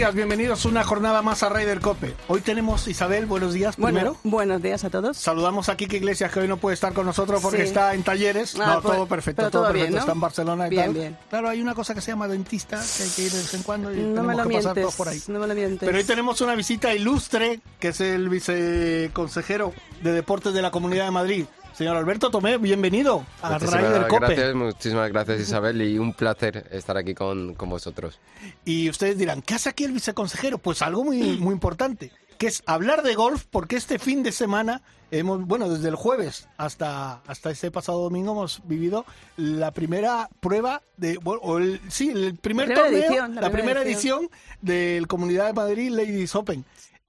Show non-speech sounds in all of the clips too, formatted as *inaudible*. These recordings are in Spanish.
Días, bienvenidos una jornada más a Ryder Cope. Hoy tenemos Isabel, buenos días Bueno, primero. buenos días a todos. Saludamos a Kike Iglesias que hoy no puede estar con nosotros porque Sí. está en talleres. Ah, no, pues, todo perfecto, todo, todo perfecto. bien, ¿no? Está en Barcelona y Bien, tal. bien. Claro, hay una cosa que se llama dentista que hay que ir de vez en cuando y No tenemos me lo que pasar todos por ahí. no me lo mientes. Pero hoy tenemos una visita ilustre, que es el viceconsejero de Deportes de la Comunidad de Madrid. Señor Alberto Tomé, bienvenido a Muchísimas Ryder Cope. gracias, muchísimas gracias Isabel y un placer estar aquí con, con vosotros. Y ustedes dirán, ¿qué hace aquí el viceconsejero? Pues algo muy, muy importante, que es hablar de golf, porque este fin de semana, hemos, bueno, desde el jueves hasta, hasta este pasado domingo hemos vivido la primera prueba de, bueno, o el, sí, el primer La torneo, edición, la, la primera, primera edición del Comunidad de Madrid Ladies Open.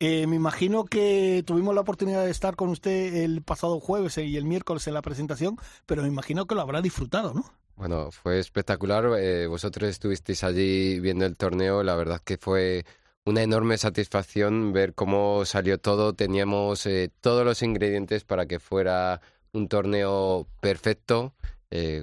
Eh, me imagino que tuvimos la oportunidad de estar con usted el pasado jueves y el miércoles en la presentación, pero me imagino que lo habrá disfrutado, ¿no? Bueno, fue espectacular. eh, vosotros estuvisteis allí viendo el torneo. La verdad que fue una enorme satisfacción ver cómo salió todo. Teníamos eh, todos los ingredientes para que fuera un torneo perfecto,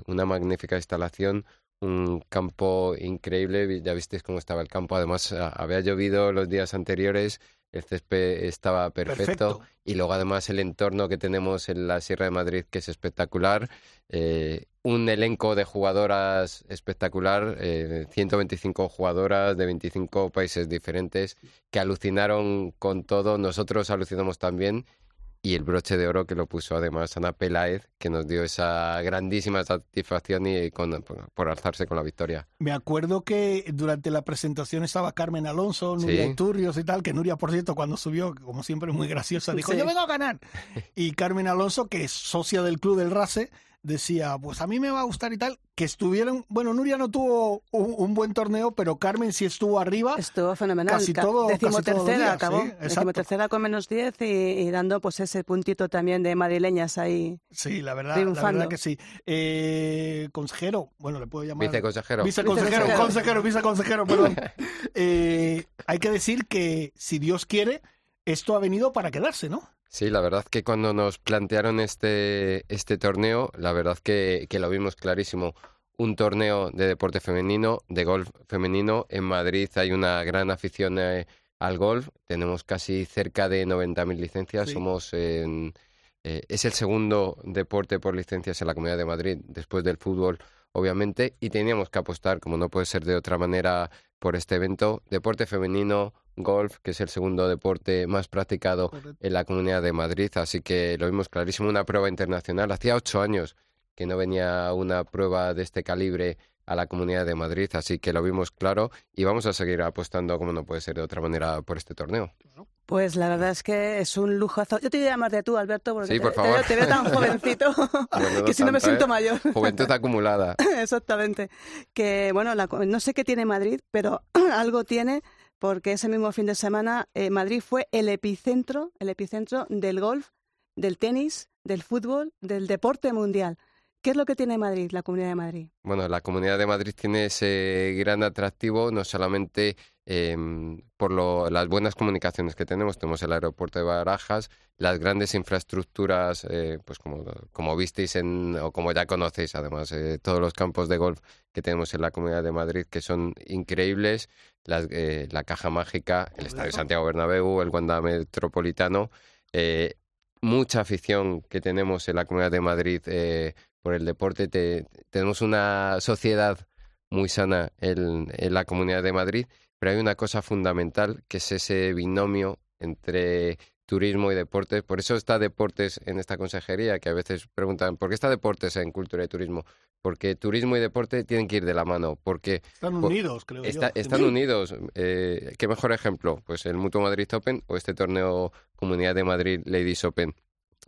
una magnífica instalación, un campo increíble. Ya visteis cómo estaba el campo. Además, había llovido los días anteriores. El césped estaba perfecto. Perfecto. Y luego además el entorno que tenemos en la Sierra de Madrid, que es espectacular. Eh, un elenco de jugadoras espectacular, eh, 125 jugadoras de 25 países diferentes que alucinaron con todo. Nosotros alucinamos también. Y el broche de oro que lo puso además Ana Peláez, que nos dio esa grandísima satisfacción y con- por, por alzarse con la victoria. Me acuerdo que durante la presentación estaba Carmen Alonso, Nuria Sí. Iturrios y tal, que Nuria, por cierto, cuando subió, como siempre muy graciosa, dijo, *laughs* Sí. yo vengo a ganar. *laughs* Y Carmen Alonso, que es socia del Club del Rase, decía, pues a mí me va a gustar y tal, que estuvieron, bueno, Nuria no tuvo un, un buen torneo, pero Carmen sí estuvo arriba. Estuvo fenomenal. Casi Ca- todo- casi Decimotercera acabó. sí. Decimotercera con menos 10 y, y dando pues ese puntito también de madrileñas ahí. Sí, la verdad, la verdad que sí. Eh, consejero, bueno, le puedo llamar... Viceconsejero. Viceconsejero, Viceconsejero. consejero, viceconsejero, perdón. *laughs* Eh, hay que decir que, si Dios quiere, esto ha venido para quedarse, ¿no? Sí, la verdad que cuando nos plantearon este, este torneo, la verdad que, que lo vimos clarísimo. Un torneo de deporte femenino, de golf femenino. En Madrid hay una gran afición eh, al golf. Tenemos casi cerca de 90.000 licencias. Sí. Somos en- eh, es el segundo deporte por licencias en la Comunidad de Madrid, después del fútbol, obviamente. Y teníamos que apostar, como no puede ser de otra manera, por este evento. Deporte femenino, golf, que es el segundo deporte más practicado en la Comunidad de Madrid, así que lo vimos clarísimo, una prueba internacional. Hacía ocho años que no venía una prueba de este calibre a la Comunidad de Madrid, así que lo vimos claro y vamos a seguir apostando, como no puede ser de otra manera, por este torneo. Pues la verdad es que es un lujazo. Yo te voy a llamar de tú, Alberto, porque Sí, te, por te te veo tan *laughs* jovencito Bueno, no *laughs* que si no me tanto, siento ¿eh? mayor. Juventud acumulada. *laughs* Exactamente. Que bueno, la co- no sé qué tiene Madrid, pero *clears throat* algo tiene porque ese mismo fin de semana eh, Madrid fue el epicentro, el epicentro del golf, del tenis, del fútbol, del deporte mundial. ¿Qué es lo que tiene Madrid, la Comunidad de Madrid? Bueno, la Comunidad de Madrid tiene ese gran atractivo, no solamente eh, por lo- las buenas comunicaciones que tenemos, tenemos el aeropuerto de Barajas, las grandes infraestructuras, eh, pues como, como visteis en, o como ya conocéis además, eh, todos los campos de golf que tenemos en la Comunidad de Madrid que son increíbles, las, eh, la Caja Mágica, el Estadio Santiago Bernabéu, el Wanda Metropolitano, eh, mucha afición que tenemos en la Comunidad de Madrid eh, por el deporte. Te- tenemos una sociedad muy sana en, en la Comunidad de Madrid, pero hay una cosa fundamental que es ese binomio entre turismo y deportes. Por eso está deportes en esta consejería, que a veces preguntan, ¿por qué está deportes en cultura y turismo? Porque turismo y deporte tienen que ir de la mano, porque Están unidos, creo Está- yo. están unidos. Eh, ¿Qué mejor ejemplo? Pues el Mutuo Madrid Open o este torneo Comunidad de Madrid Ladies Open.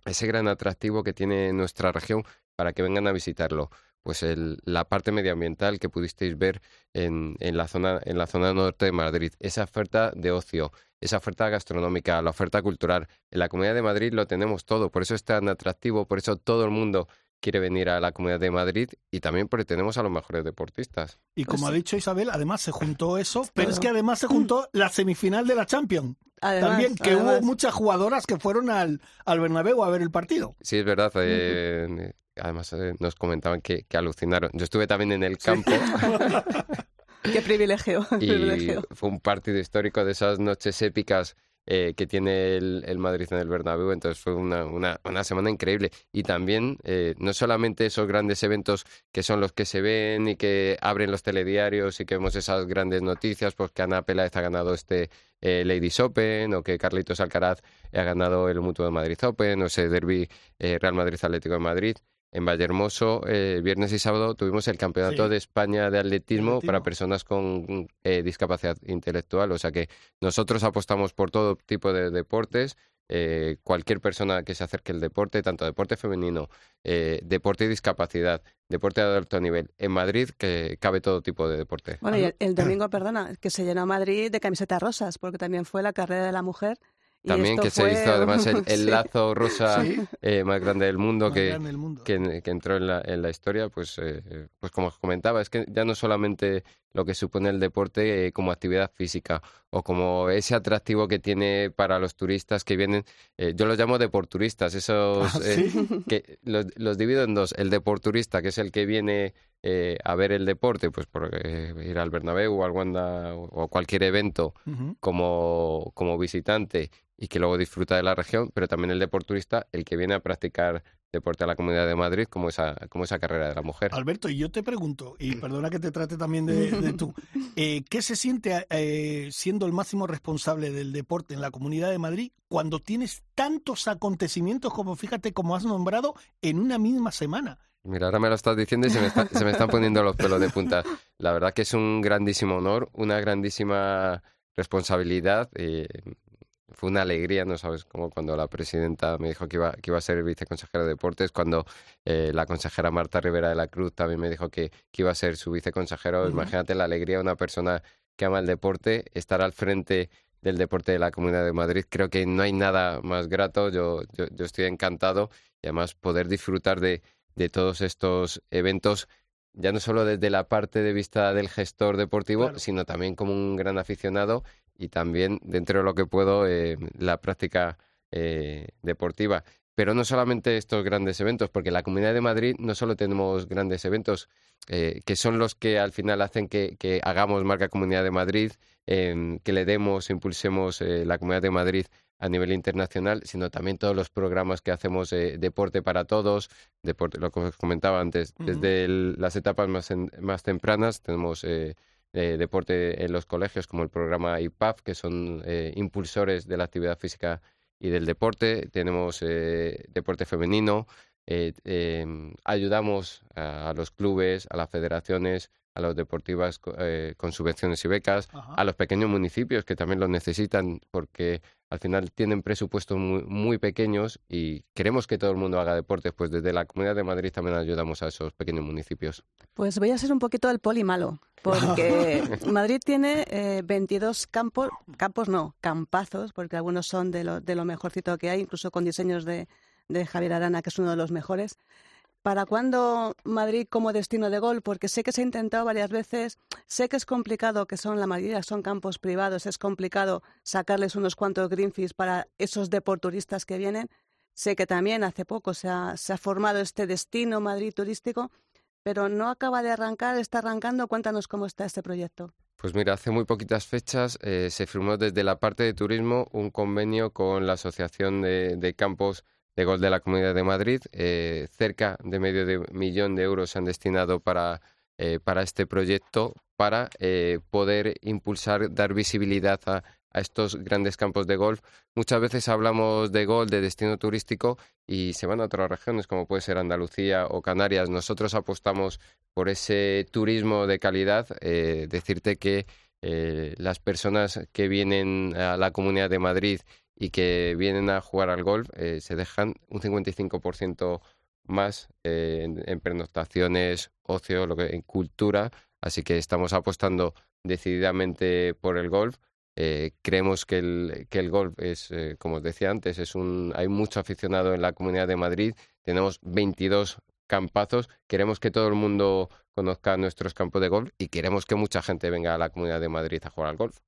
Ese gran atractivo que tiene nuestra región para que vengan a visitarlo. Pues el, la parte medioambiental que pudisteis ver en, en, la zona, en la zona norte de Madrid, esa oferta de ocio, esa oferta gastronómica, la oferta cultural. En la Comunidad de Madrid lo tenemos todo, por eso es tan atractivo, por eso todo el mundo quiere venir a la Comunidad de Madrid y también porque tenemos a los mejores deportistas. Y como pues ha dicho Isabel, además se juntó eso, pero es que además se juntó la semifinal de la Champions. También que hubo muchas jugadoras que fueron al, al Bernabéu a ver el partido. Sí, es verdad. Eh, además eh, nos comentaban que, alucinaron. Yo estuve también en el campo. *laughs* Qué privilegio. Y fue un partido histórico de esas noches épicas eh, que tiene el, Madrid en el Bernabéu, entonces fue una, una, semana increíble. Y también, eh, no solamente esos grandes eventos que son los que se ven y que abren los telediarios y que vemos esas grandes noticias, pues que Ana Peláez ha ganado este eh, Ladies Open o que Carlitos Alcaraz ha ganado el Mutuo de Madrid Open o ese Derby Real Madrid Atlético de Madrid en Vallehermoso, eh, viernes y sábado, tuvimos el Campeonato de España de atletismo, para personas con eh, discapacidad intelectual. O sea que nosotros apostamos por todo tipo de deportes. Eh, cualquier persona que se acerque al deporte, tanto deporte femenino, deporte y discapacidad, deporte de alto nivel. En Madrid que cabe todo tipo de deporte. Bueno, y el, *clears throat* domingo, perdona, que se llenó Madrid de camisetas rosas, porque también fue la carrera de la mujer también que se hizo además el, *laughs* lazo rosa eh, más grande del mundo, que, Que, entró en la, en la historia, pues, eh, pues como os comentaba, es que ya no solamente lo que supone el deporte eh, como actividad física o como ese atractivo que tiene para los turistas que vienen, yo los llamo deporturistas, esos ah, que los, los, divido en dos, el deporturista que es el que viene a ver el deporte, pues por ir al Bernabéu o al Wanda o, cualquier evento como, como visitante y que luego disfruta de la región, pero también el deporturista, el que viene a practicar deporte a la Comunidad de Madrid como esa, como esa carrera de la mujer. Alberto, y yo te pregunto, y perdona que te trate también de, tú, eh, ¿qué se siente eh, siendo el máximo responsable del deporte en la Comunidad de Madrid cuando tienes tantos acontecimientos como, fíjate, como has nombrado, en una misma semana? Mira, ahora me lo estás diciendo y se me, se me están poniendo los pelos de punta. La verdad que es un grandísimo honor, una grandísima responsabilidad. Eh, fue una alegría, no sabes, como cuando la presidenta me dijo que iba, que iba a ser viceconsejera de deportes, cuando eh, la consejera Marta Rivera de la Cruz también me dijo que, que iba a ser su viceconsejero. Imagínate la alegría de una persona que ama el deporte, estar al frente del deporte de la Comunidad de Madrid. Creo que no hay nada más grato. Yo, yo, yo estoy encantado y además poder disfrutar de, de todos estos eventos ya no solo desde la parte de vista del gestor deportivo, sino también como un gran aficionado y también dentro de lo que puedo eh, la práctica eh, deportiva. Pero no solamente estos grandes eventos, porque en la Comunidad de Madrid no solo tenemos grandes eventos, eh, que son los que al final hacen que, que hagamos marca Comunidad de Madrid, que le demos, impulsemos la Comunidad de Madrid a nivel internacional, sino también todos los programas que hacemos deporte para todos, deporte, lo que os comentaba antes, desde las etapas más, más tempranas tenemos eh, deporte en los colegios, como el programa IPAF, que son eh, impulsores de la actividad física y del deporte. Tenemos eh, deporte femenino. Em, ayudamos a, los clubes, a las federaciones, a las deportivas con subvenciones y becas, a los pequeños municipios que también lo necesitan porque al final tienen presupuestos muy, muy, pequeños y queremos que todo el mundo haga deportes, pues desde la Comunidad de Madrid también ayudamos a esos pequeños municipios. Pues voy a ser un poquito el poli malo, porque *laughs* Madrid tiene eh, 22 campos, campos no, campazos, porque algunos son de lo, de lo mejorcito que hay, incluso con diseños de, de Javier Arana, que es uno de los mejores. ¿Para cuándo Madrid como destino de gol? Porque sé que se ha intentado varias veces, sé que es complicado, que son la mayoría son campos privados, es complicado sacarles unos cuantos greenfields para esos deporturistas que vienen. Sé que también hace poco se ha, formado este destino Madrid turístico, pero no acaba de arrancar, está arrancando. Cuéntanos cómo está este proyecto. Pues mira, hace muy poquitas fechas eh, se firmó desde la parte de turismo un convenio con la Asociación de Campos de gol de la Comunidad de Madrid. Eh, cerca de medio de millón de euros se han destinado para, eh, para este proyecto, para eh, poder impulsar, dar visibilidad a, a, estos grandes campos de golf. Muchas veces hablamos de gol, de destino turístico, y se van a otras regiones, como puede ser Andalucía o Canarias. Nosotros apostamos por ese turismo de calidad. decirte que las personas que vienen a la Comunidad de Madrid y que vienen a jugar al golf eh, se dejan un 55% más eh, en, en pernoctaciones, ocio, lo que, en cultura, así que estamos apostando decididamente por el golf. Eh, creemos que el, que el golf es, eh, como os decía antes, es un, hay mucho aficionado en la Comunidad de Madrid. Tenemos 22 campazos. Queremos que todo el mundo conozca nuestros campos de golf y queremos que mucha gente venga a la Comunidad de Madrid a jugar al golf.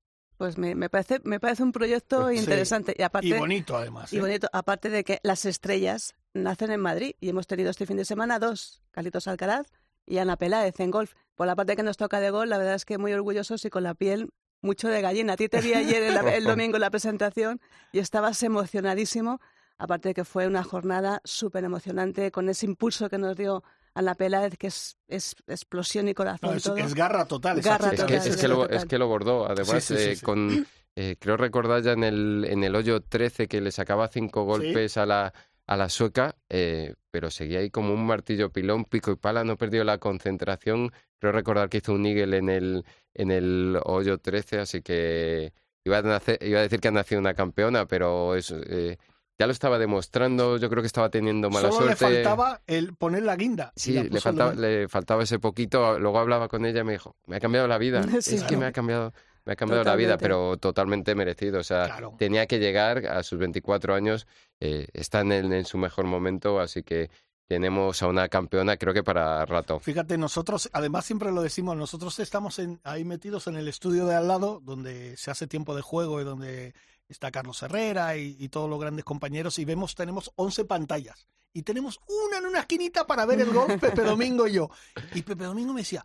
Pues me, me parece, me parece un proyecto Sí. interesante. Y, aparte, Y bonito, además. y ¿eh? bonito, aparte de que las estrellas nacen en Madrid y hemos tenido este fin de semana dos, Carlitos Alcaraz y Ana Peláez en golf. Por la parte que nos toca de golf, la verdad es que muy orgullosos y con la piel mucho de gallina. A ti te vi ayer en la- el *laughs* domingo en la presentación y estabas emocionadísimo. Aparte de que fue una jornada súper emocionante con ese impulso que nos dio Ana Peláez, que es, es explosión y corazón No, es, todo. es garra total. Garra Es que, total, es, que lo, total. es que lo bordó, además, Sí, sí, sí, eh, sí. con, eh, creo recordar ya en el, en el hoyo 13 que le sacaba cinco golpes a la a la sueca, eh, pero seguía ahí como un martillo pilón, pico y pala, no perdió la concentración. Creo recordar que hizo un eagle en el, en el hoyo 13, así que iba a, nacer- iba a decir que ha nacido una campeona, pero es, eh, ya lo estaba demostrando, yo creo que estaba teniendo mala Solo le suerte. faltaba el poner la guinda. Sí, la le faltaba, le faltaba ese poquito. Luego hablaba con ella y me dijo, me ha cambiado la vida. *laughs* Sí, es que me ha cambiado, me ha cambiado la vida, pero totalmente merecido. O sea, Claro. tenía que llegar a sus 24 años, eh, está en, el- en su mejor momento, así que tenemos a una campeona, creo que para rato. Fíjate, nosotros, además siempre lo decimos, nosotros estamos en, ahí metidos en el estudio de al lado, donde se hace tiempo de juego y donde está Carlos Herrera y, y todos los grandes compañeros, y vemos, tenemos 11 pantallas. Y tenemos una en una esquinita para ver el golf, *laughs* Pepe Domingo y yo. Y Pepe Domingo me decía,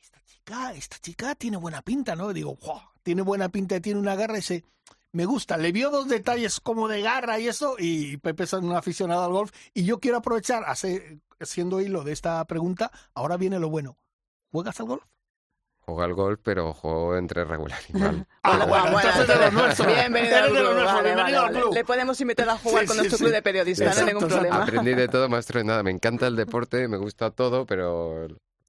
esta chica, esta chica tiene buena pinta, ¿no? Y digo, "Buah, tiene buena pinta, tiene una garra, y dice, me gusta. Le vio dos detalles como de garra y eso, y Pepe es un aficionado al golf, y yo quiero aprovechar, hace, siendo hilo de esta pregunta, ahora viene lo bueno. ¿Juegas al golf? Juego al golf, pero juego entre regular y mal. *laughs* Ah, Bueno, bueno, bueno, entonces de los nuestros. Bienvenido al club. Vale, vale, vale. Le podemos invitar a jugar Sí, con sí, nuestro sí. club de periodistas, no hay ningún Exacto, problema. Aprendí de todo, maestro, de nada. Me encanta el deporte, me gusta todo, pero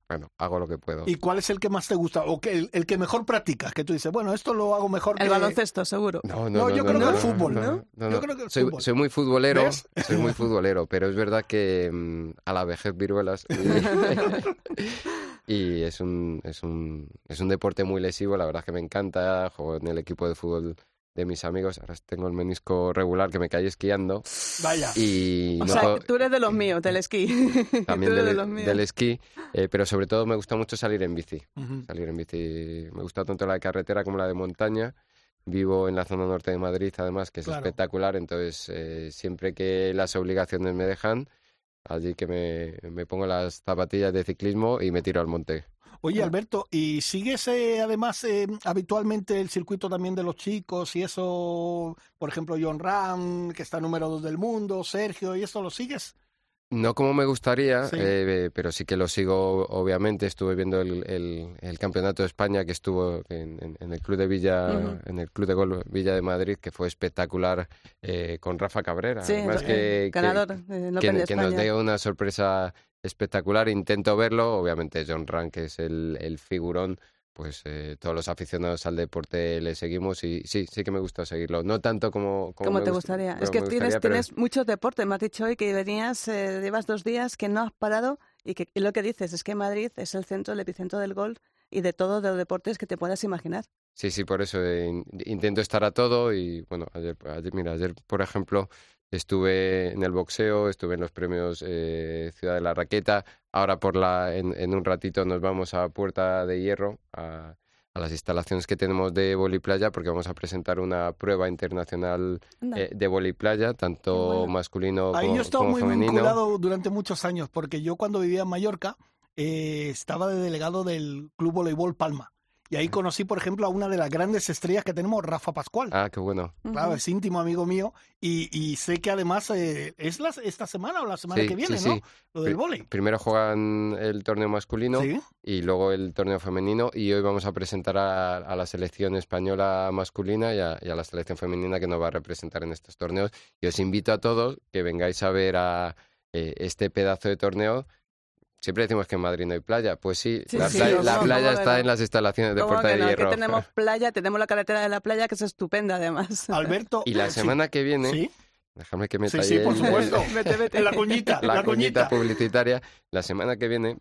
bueno, hago lo que puedo. ¿Y cuál es el que más te gusta? ¿O que el, el que mejor practicas? Que tú dices, bueno, esto lo hago mejor El que... baloncesto, seguro. No, No, yo creo que el fútbol, ¿no? Yo creo que el soy, fútbol. soy muy futbolero, ¿Ves? soy muy *laughs* futbolero, pero es verdad que mm, a la vejez viruelas y, *laughs* y es un es un es un deporte muy lesivo, la verdad es que me encanta, juego en el equipo de fútbol de mis amigos, ahora tengo el menisco regular que me caí esquiando Vaya. y O no sea, tú eres de los míos, del esquí. *laughs* también Tú eres de del, los míos. del esquí, eh, pero sobre todo me gusta mucho salir en bici. Salir en bici. Me gusta tanto la de carretera como la de montaña. Vivo en la zona norte de Madrid, además, que es Claro. espectacular. Entonces, eh, siempre que las obligaciones me dejan, allí que me, me pongo las zapatillas de ciclismo y me tiro al monte. Oye, Alberto, ¿y sigues eh, además eh, habitualmente el circuito también de los chicos y eso, por ejemplo, John Ram, que está número dos del mundo, Sergio, y eso lo sigues? No como me gustaría, Sí. eh, pero sí que lo sigo, obviamente. Estuve viendo el, el- el campeonato de España que estuvo en, en- en el club de Villa, en el club de golf Villa de Madrid, que fue espectacular eh, con Rafa Cabrera. Sí, Además eh, que- ganador que, nos dé una sorpresa espectacular. Intento verlo. Obviamente, John Rank, que es el, el figurón, pues eh, todos los aficionados al deporte le seguimos y sí, sí que me gusta seguirlo. No tanto como, como ¿Cómo me te gust- gustaría? como Es que tienes, gustaría, pero- tienes muchos deportes. Me has dicho hoy que venías, eh, llevas dos días que no has parado y que y lo que dices es que Madrid es el centro, el epicentro del golf y de todos los deportes que te puedas imaginar. Sí, sí, por eso eh, in- intento estar a todo y bueno, ayer, ayer, mira, ayer por ejemplo estuve en el boxeo, estuve en los premios eh, Ciudad de la Raqueta, ahora por la, en, en un ratito nos vamos a Puerta de Hierro, a, a las instalaciones que tenemos de voliplaya, porque vamos a presentar una prueba internacional eh, de voliplaya, tanto bueno. masculino Ahí como, yo he estado como muy femenino. vinculado durante muchos años, porque yo cuando vivía en Mallorca eh, estaba de delegado del Club Voleibol Palma. Y ahí conocí, por ejemplo, a una de las grandes estrellas que tenemos, Rafa Pascual. Ah, qué bueno. Claro, es íntimo amigo mío y, y sé que además eh, es la- esta semana o la semana Sí, que viene, sí, ¿no? sí. Lo del vóley. Primero juegan el torneo masculino Sí. y luego el torneo femenino y hoy vamos a presentar a, a la selección española masculina y a, y a la selección femenina que nos va a representar en estos torneos y os invito a todos que vengáis a ver a eh, este pedazo de torneo. Siempre decimos que en Madrid no hay playa, pues sí, Sí, la, sí, playa, ¿cómo- la cómo playa que está no? en las instalaciones de ¿Cómo Puerta de no? Hierro. Que tenemos playa, tenemos la carretera de la playa que es estupenda además. *laughs* *laughs* Alberto. Y la sí. semana que viene Sí. Déjame que meta Sí, sí, por el- supuesto. *laughs* Vete, vete. La cuñita, la, la cuñita cuñita. publicitaria. La semana que viene,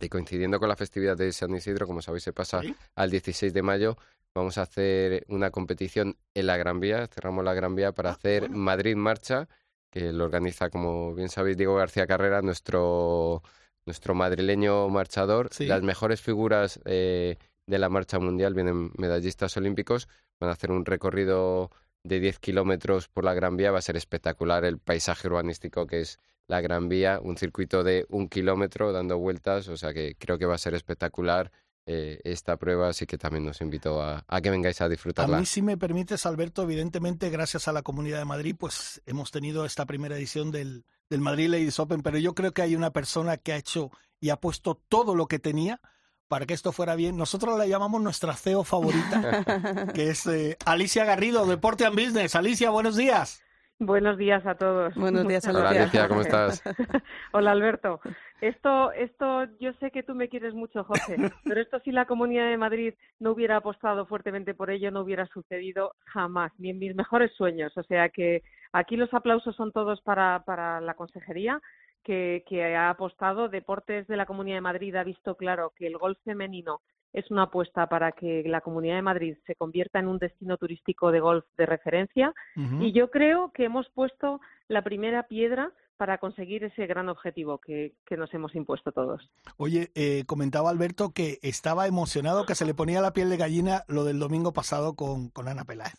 y coincidiendo con la festividad de San Isidro, como sabéis, se pasa Sí. al 16 de mayo, vamos a hacer una competición en la Gran Vía. Cerramos la Gran Vía para Ah, hacer bueno. Madrid Marcha, que lo organiza, como bien sabéis, Diego García Carrera, nuestro, nuestro madrileño marchador. Sí. Las mejores figuras eh, de la marcha mundial vienen medallistas olímpicos. Van a hacer un recorrido de 10 kilómetros por la Gran Vía. Va a ser espectacular el paisaje urbanístico que es la Gran Vía, un circuito de un kilómetro dando vueltas, o sea que creo que va a ser espectacular eh, esta prueba, así que también os invito a, a que vengáis a A disfrutarla. mí, si me permites, Alberto, evidentemente, gracias a la Comunidad de Madrid, pues hemos tenido esta primera edición del, del Madrid Ladies Open, pero yo creo que hay una persona que ha hecho y ha puesto todo lo que tenía para que esto fuera bien. Nosotros la llamamos nuestra CEO favorita, *laughs* que es eh, Alicia Garrido, Deporte and Business. Alicia, buenos días. Buenos días a todos. Buenos días, Muchas Hola Alicia. Alicia, ¿cómo estás? *laughs* Hola Alberto. Esto, esto, yo sé que tú me quieres mucho, José, *laughs* pero esto si la Comunidad de Madrid no hubiera apostado fuertemente por ello, no hubiera sucedido jamás, ni en mis mejores sueños. O sea que aquí los aplausos son todos para, para la consejería, que, que ha apostado. Deportes de la Comunidad de Madrid ha visto claro que el golf femenino es una apuesta para que la Comunidad de Madrid se convierta en un destino turístico de golf de referencia y yo creo que hemos puesto la primera piedra para conseguir ese gran objetivo que, que nos hemos impuesto todos. Oye, eh, comentaba Alberto que estaba emocionado, que se le ponía la piel de gallina lo del domingo pasado con, con Ana Peláez.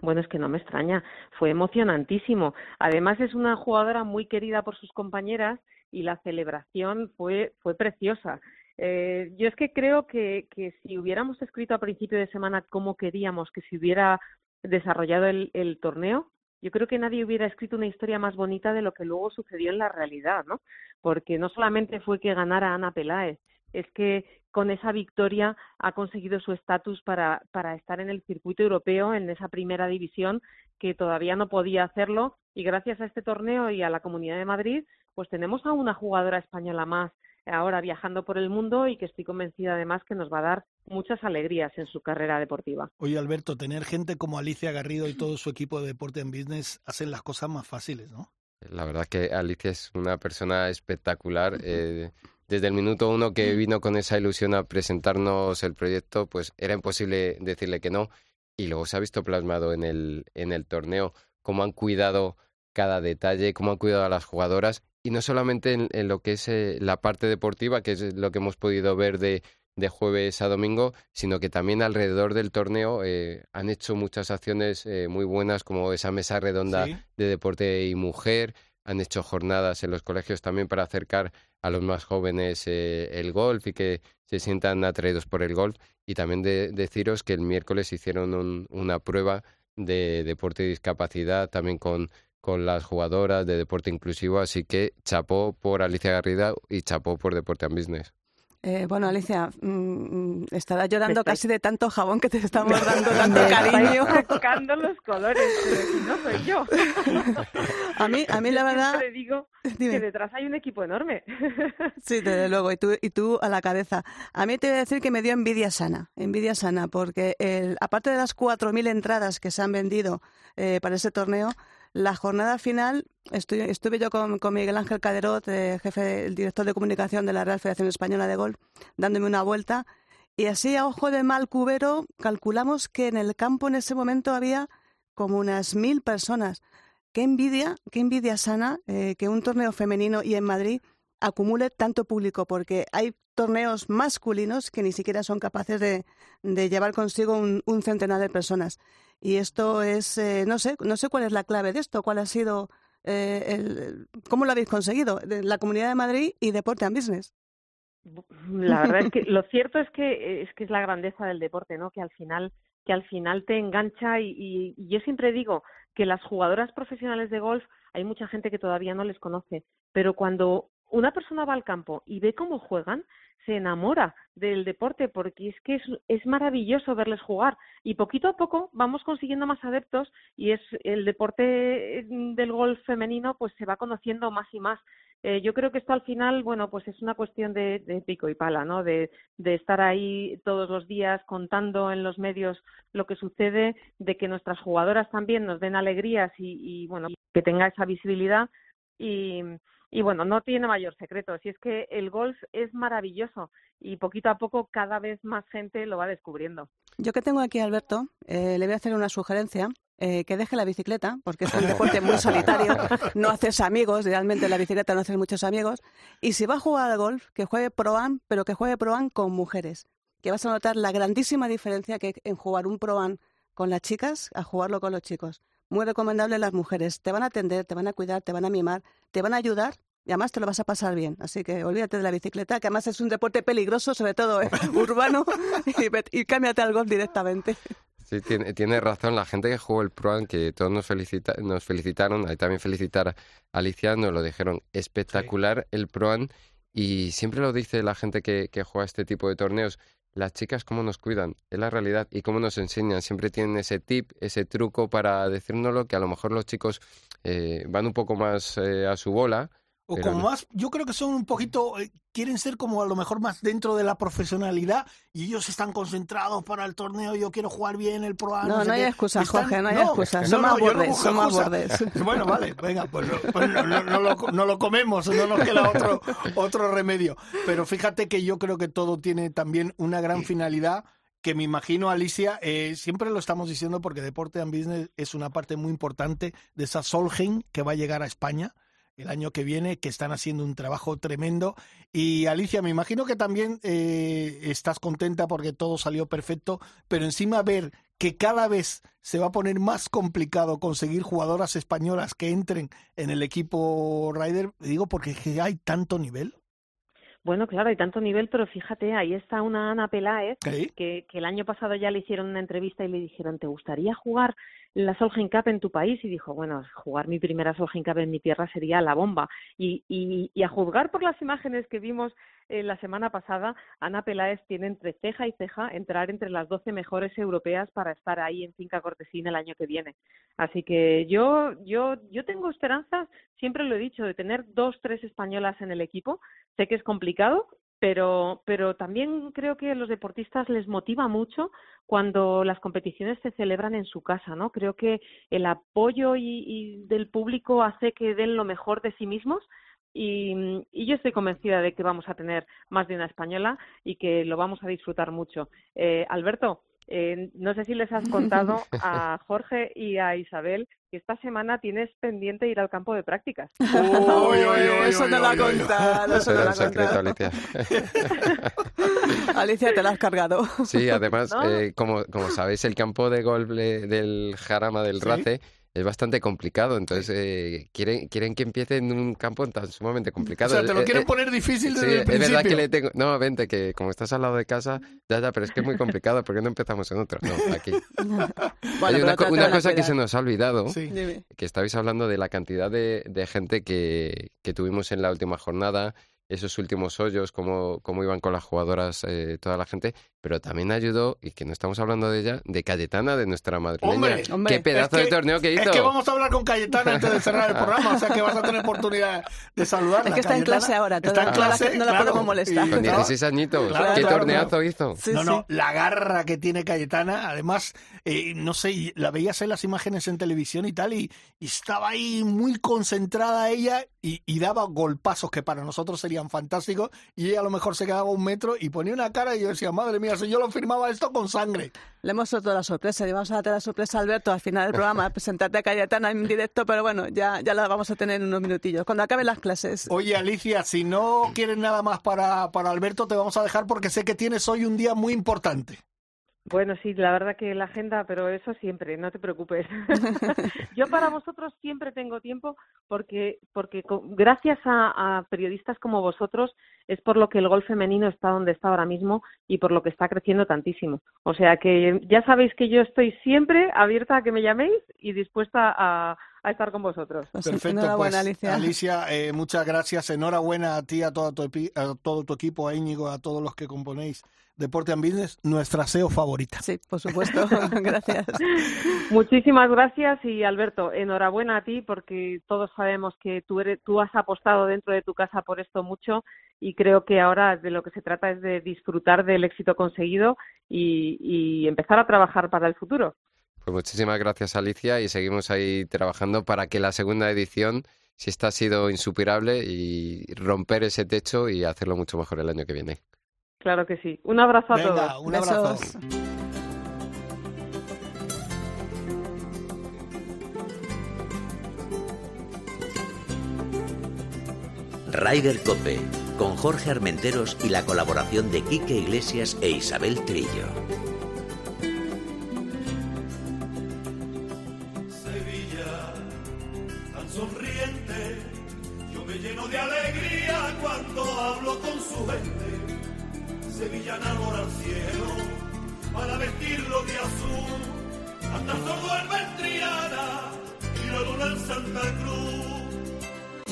Bueno, es que no me extraña, fue emocionantísimo. Además es una jugadora muy querida por sus compañeras y la celebración fue, fue preciosa. Eh, yo es que creo que, que si hubiéramos escrito a principio de semana cómo queríamos que se hubiera desarrollado el, el torneo, yo creo que nadie hubiera escrito una historia más bonita de lo que luego sucedió en la realidad, ¿no? Porque no solamente fue que ganara Ana Peláez, es que con esa victoria ha conseguido su estatus para, para estar en el circuito europeo, en esa primera división, que todavía no podía hacerlo. Y gracias a este torneo y a la Comunidad de Madrid, pues tenemos a una jugadora española más ahora viajando por el mundo y que estoy convencida además que nos va a dar muchas alegrías en su carrera deportiva. Oye, Alberto, tener gente como Alicia Garrido y todo su equipo de Deporte en Business hacen las cosas más fáciles, ¿no? La verdad que Alicia es una persona espectacular. eh, desde el minuto uno que vino con esa ilusión a presentarnos el proyecto, pues era imposible decirle que no. Y luego se ha visto plasmado en el, en el torneo cómo han cuidado cada detalle, cómo han cuidado a las jugadoras. Y no solamente en, en lo que es eh, la parte deportiva, que es lo que hemos podido ver de, de jueves a domingo, sino que también alrededor del torneo eh, han hecho muchas acciones eh, muy buenas, como esa mesa redonda Sí. de deporte y mujer. Han hecho jornadas en los colegios también para acercar a los más jóvenes eh, el golf y que se sientan atraídos por el golf. Y también de- deciros que el miércoles hicieron un- una prueba de deporte y discapacidad también con, con las jugadoras de deporte inclusivo. Así que chapó por Alicia Garrida y chapó por Deporte and Business. Eh, bueno, Alicia, mm, estarás llorando Estoy- casi de tanto jabón que te estamos dando, tanto cariño. *laughs* sacando los colores, pero si no soy yo. A mí, a mí la verdad, digo que detrás hay un equipo enorme. Sí, desde luego, y tú, y tú a la cabeza. A mí te voy a decir que me dio envidia sana, envidia sana, porque el, aparte de las 4.000 entradas que se han vendido eh, para ese torneo, la jornada final, estuve, yo con, Miguel Ángel Caderot, eh, jefe, el director de comunicación de la Real Federación Española de Golf, dándome una vuelta, y así a ojo de mal cubero calculamos que en el campo en ese momento había como unas mil personas. Qué envidia, qué envidia sana eh, que un torneo femenino y en Madrid acumule tanto público, porque hay torneos masculinos que ni siquiera son capaces de, llevar consigo un centenar de personas. Y esto es, eh, no sé, no sé cuál es la clave de esto, cuál ha sido, eh, el, cómo lo habéis conseguido, la Comunidad de Madrid y Deporte and Business. La verdad es que lo cierto es que es que es la grandeza del deporte, ¿no? Que al final que al final te engancha y, y, y yo siempre digo que las jugadoras profesionales de golf hay mucha gente que todavía no les conoce, pero cuando una persona va al campo y ve cómo juegan, se enamora del deporte porque es que es, es maravilloso verles jugar. Y poquito a poco vamos consiguiendo más adeptos y es el deporte del golf femenino pues se va conociendo más y más. Eh, yo creo que esto al final, bueno, pues es una cuestión de, de pico y pala, ¿no? De, de, estar ahí todos los días contando en los medios lo que sucede, de que nuestras jugadoras también nos den alegrías y, y bueno, que tenga esa visibilidad. Y, y bueno, no tiene mayor secreto. Si es que el golf es maravilloso y poquito a poco cada vez más gente lo va descubriendo. Yo que tengo aquí a Alberto, eh, le voy a hacer una sugerencia. Eh, que deje la bicicleta, porque es un deporte muy solitario, no haces amigos, realmente en la bicicleta no haces muchos amigos, y si va a jugar al golf, que juegue Pro-Am, pero que juegue Pro-Am con mujeres, que vas a notar la grandísima diferencia que en jugar un Pro-Am con las chicas a jugarlo con los chicos. Muy recomendable las mujeres, te van a atender, te van a cuidar, te van a mimar, te van a ayudar y además te lo vas a pasar bien. Así que olvídate de la bicicleta, que además es un deporte peligroso, sobre todo eh, *laughs* urbano, y, y cámbiate al golf directamente. Sí, tiene, tiene, razón. La gente que jugó el Pro que todos nos, felicita, nos felicitaron, hay también felicitar a Alicia, nos lo dijeron, espectacular el Pro y siempre lo dice la gente que, que juega este tipo de torneos, las chicas cómo nos cuidan, es la realidad, y cómo nos enseñan. Siempre tienen ese tip, ese truco para decírnoslo, que a lo mejor los chicos eh, van un poco más eh, a su bola, o como más, yo creo que son un poquito, eh, quieren ser como a lo mejor más dentro de la profesionalidad y ellos están concentrados para el torneo, yo quiero jugar bien el Pro No, no, hay excusas, Jorge, no hay excusas, son más bordes, son más bordes. Bueno, vale, venga, pues, pues no, lo, no, lo, comemos, no nos queda otro, otro remedio. Pero fíjate que yo creo que todo tiene también una gran finalidad que me imagino, Alicia, eh, siempre lo estamos diciendo porque Deporte and Business es una parte muy importante de esa Solheim que va a llegar a España el año que viene, que están haciendo un trabajo tremendo. Y Alicia, me imagino que también eh, estás contenta porque todo salió perfecto, pero encima ver que cada vez se va a poner más complicado conseguir jugadoras españolas que entren en el equipo Ryder, digo porque hay tanto nivel. Bueno, claro, hay tanto nivel, pero fíjate, ahí está una Ana Peláez, que, que el año pasado ya le hicieron una entrevista y le dijeron, ¿te gustaría jugar la Solheim Cup en tu país y dijo, bueno, jugar mi primera Solheim Cup en mi tierra sería la bomba. Y, y, a juzgar por las imágenes que vimos eh, la semana pasada, Ana Peláez tiene entre ceja y ceja entrar entre las 12 mejores europeas para estar ahí en Finca Cortesina el año que viene. Así que yo, yo, yo tengo esperanzas, siempre lo he dicho, de tener dos, tres españolas en el equipo. Sé que es complicado, pero, pero también creo que a los deportistas les motiva mucho cuando las competiciones se celebran en su casa, ¿no? Creo que el apoyo y, del público hace que den lo mejor de sí mismos y, y, yo estoy convencida de que vamos a tener más de una española y que lo vamos a disfrutar mucho. Eh, Alberto, eh, no sé si les has contado *laughs* a Jorge y a Isabel que esta semana tienes pendiente ir al campo de prácticas. *laughs* eso no lo ha contado. Eso no lo ha contado. Alicia. *laughs* Alicia, te la has cargado. Sí, además, eh, como, como sabéis, el campo de golf del Jarama del Race es bastante complicado. Entonces, eh, quieren, quieren que empiece en un campo tan sumamente complicado. O sea, te lo eh, quieren eh, poner difícil desde sí, el principio. Es verdad que le tengo... No, vente, que como estás al lado de casa, ya, ya, pero es que es muy complicado. ¿Por qué no empezamos en otro? No, aquí. *laughs* Hay una, una cosa que se nos ha olvidado, que estabais hablando de la cantidad de, de gente que, que tuvimos en la última jornada esos últimos hoyos, cómo, cómo iban con las jugadoras eh, toda la gente, pero también ayudó, y que no estamos hablando de ella, de Cayetana, de nuestra madrileña. Hombre, ¡Qué pedazo de torneo que hizo! Es que vamos a hablar con Cayetana antes de cerrar el programa, o sea que vas a tener oportunidad de saludarla. Es que está en clase ahora, está en clase, no la, podemos molestar. Con 16 añitos, ¿qué torneazo hizo? no, no, la garra que tiene Cayetana, además, eh, no sé, la veías en las imágenes en televisión y tal, y, estaba ahí muy concentrada ella y, y daba golpazos que para nosotros serían fantásticos y ella a lo mejor se quedaba un metro y ponía una cara y yo decía, madre mía, si yo lo firmaba esto con sangre. Le hemos dado la sorpresa, le vamos a dar la sorpresa a Alberto al final del programa, *laughs* presentarte a Cayetana en directo, pero bueno, ya, ya la vamos a tener en unos minutillos, cuando acaben las clases. Oye, Alicia, si no quieres nada más para, para Alberto, te vamos a dejar porque sé que tienes hoy un día muy importante. Bueno, sí, la verdad que la agenda, pero eso siempre, no te preocupes. *laughs* Yo para *laughs* vosotros siempre tengo tiempo porque, porque gracias a, a, periodistas como vosotros es por lo que el gol femenino está donde está ahora mismo y por lo que está creciendo tantísimo. O sea que ya sabéis que yo estoy siempre abierta a que me llaméis y dispuesta a, a estar con vosotros. Pues Perfecto, pues Alicia, Alicia eh, muchas gracias. Enhorabuena a ti, a todo tu, a todo tu equipo, a Íñigo, a todos los que componéis Deporte and Business, nuestra SEO favorita. Sí, por supuesto. *laughs* gracias. Muchísimas gracias y Alberto, enhorabuena a ti porque todos sabemos que tú, eres, tú has apostado dentro de tu casa por esto mucho y creo que ahora de lo que se trata es de disfrutar del éxito conseguido y, y empezar a trabajar para el futuro. Pues muchísimas gracias Alicia y seguimos ahí trabajando para que la segunda edición, si esta ha sido insuperable, y romper ese techo y hacerlo mucho mejor el año que viene. Claro que sí. Un abrazo a Venga, todos. un abrazo. Besos. Rider Cope, con Jorge Armenteros y la colaboración de Quique Iglesias e Isabel Trillo. Lleno de alegría cuando hablo con su gente. Sevilla enamora al cielo para vestirlo de azul, hasta sordo en Triana y la luna en Santa Cruz.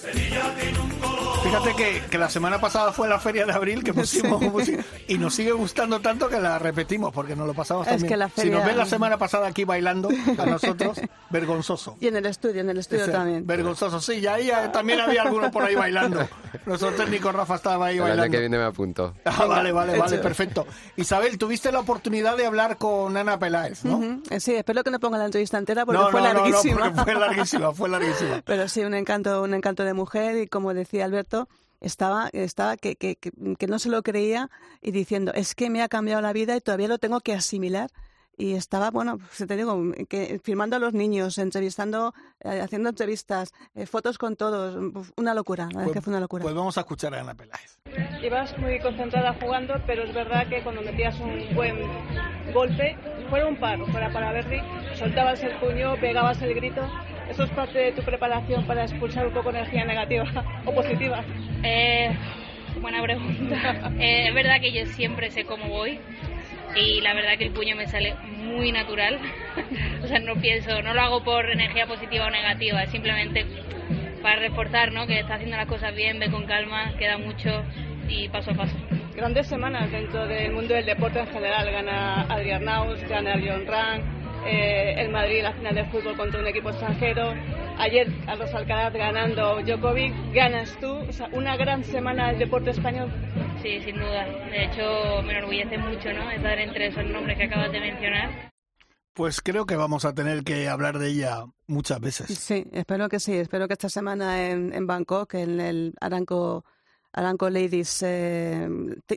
Sevilla tiene un. Fíjate que, que la semana pasada fue la feria de abril que pusimos *laughs* música y nos sigue gustando tanto que la repetimos porque nos lo pasamos Es también. que la Si nos feria- ven la semana pasada aquí bailando a nosotros, *laughs* vergonzoso. Y en el estudio, en el estudio también. Vergonzoso, sí, ya ahí también había algunos por ahí bailando. Nuestro técnico Rafa estaba ahí El bailando. que viene me apunto. Ah, vale, vale, vale, perfecto. Isabel, tuviste la oportunidad de hablar con Ana Peláez, ¿no? Eh, Sí, espero que no ponga la entrevista entera porque no, fue no, no, no, larguísima. porque fue larguísima, fue *laughs* larguísima. Pero sí, un encanto, un encanto de mujer y como decía Alberto, estaba, estaba que, que, que, que no se lo creía y diciendo, es que me ha cambiado la vida y todavía lo tengo que asimilar. Y estaba, bueno, pues te digo, que firmando a los niños, entrevistando, eh, haciendo entrevistas, eh, fotos con todos, uf, una locura, la verdad es que fue una locura. Pues vamos a escuchar a Ana Peláez. Ibas muy concentrada jugando, pero es verdad que cuando metías un buen golpe, fuera un paro, fuera para Berry, soltabas el puño, pegabas el grito. ¿Eso es parte de tu preparación para expulsar un poco energía negativa o positiva? Eh, buena pregunta. Eh, es verdad que yo siempre sé cómo voy y la verdad que el puño me sale muy natural. o sea, no pienso, no lo hago por energía positiva o negativa, es simplemente para reforzar, ¿no? Que está haciendo las cosas bien, ve con calma, queda mucho y paso a paso. Grandes semanas dentro del mundo del deporte en general. Gana Adrián Naus, gana John Rang, eh, el Madrid en la final de fútbol contra un equipo extranjero. Ayer Carlos Alcaraz ganando Djokovic, ganas tú. O sea, una gran semana del deporte español. Sí, sin duda. De hecho, me enorgullece mucho, ¿no? Estar entre esos nombres que acabas de mencionar. Pues creo que vamos a tener que hablar de ella muchas veces. Sí, espero que sí. Espero que esta semana en, en Bangkok, en el Aranco, Aranco Ladies eh,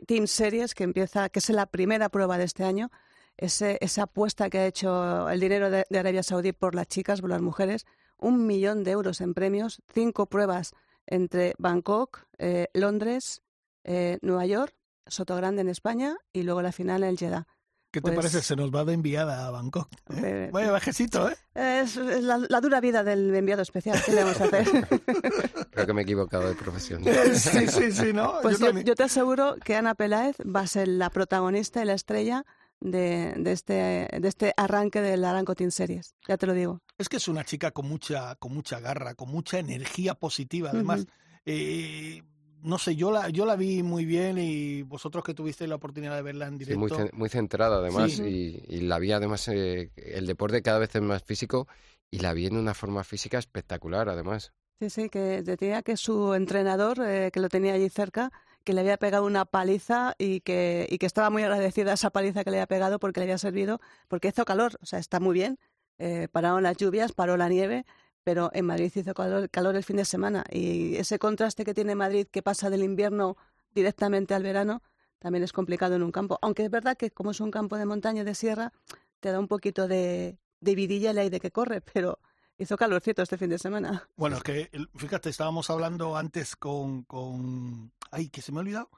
Team Series, que empieza, que es la primera prueba de este año, ese, esa apuesta que ha hecho el dinero de, de Arabia Saudí por las chicas, por las mujeres, un millón de euros en premios, cinco pruebas entre Bangkok, eh, Londres, eh, Nueva York, Sotogrande en España y luego la final en el Jeddah. ¿Qué te Pues- parece? Se nos va de enviada a Bangkok. ¿eh? Eh, Vaya bajecito, ¿eh? Es, es la, la dura vida del enviado especial. ¿Qué le vamos a hacer? *laughs* Creo que me he equivocado de profesión. Sí, sí, sí, ¿no? Pues Yo yo te aseguro que Ana Peláez va a ser la protagonista y la estrella de, de este, de este arranque del Aranco Teen Series. Ya te lo digo. Es que es una chica con mucha, con mucha garra, con mucha energía positiva. Además, eh, no sé, yo la, yo la vi muy bien y vosotros que tuvisteis la oportunidad de verla en Sí, directo. muy, muy centrada además Sí. y, y la vi además, eh, el deporte cada vez es más físico y la vi en una forma física espectacular además. Sí, sí, que decía que su entrenador, eh, que lo tenía allí cerca, que le había pegado una paliza y que, y que estaba muy agradecida a esa paliza que le había pegado porque le había servido, porque hizo calor, o sea, está muy bien. Eh, pararon las lluvias, paró la nieve, pero en Madrid hizo calor, calor el fin de semana. Y ese contraste que tiene Madrid, que pasa del invierno directamente al verano, también es complicado en un campo. Aunque es verdad que como es un campo de montaña y de sierra, te da un poquito de, de vidilla el aire que corre, pero hizo calorcito este fin de semana. *laughs* Bueno, es que, fíjate, estábamos hablando antes con, con... Ay, que se me ha olvidado.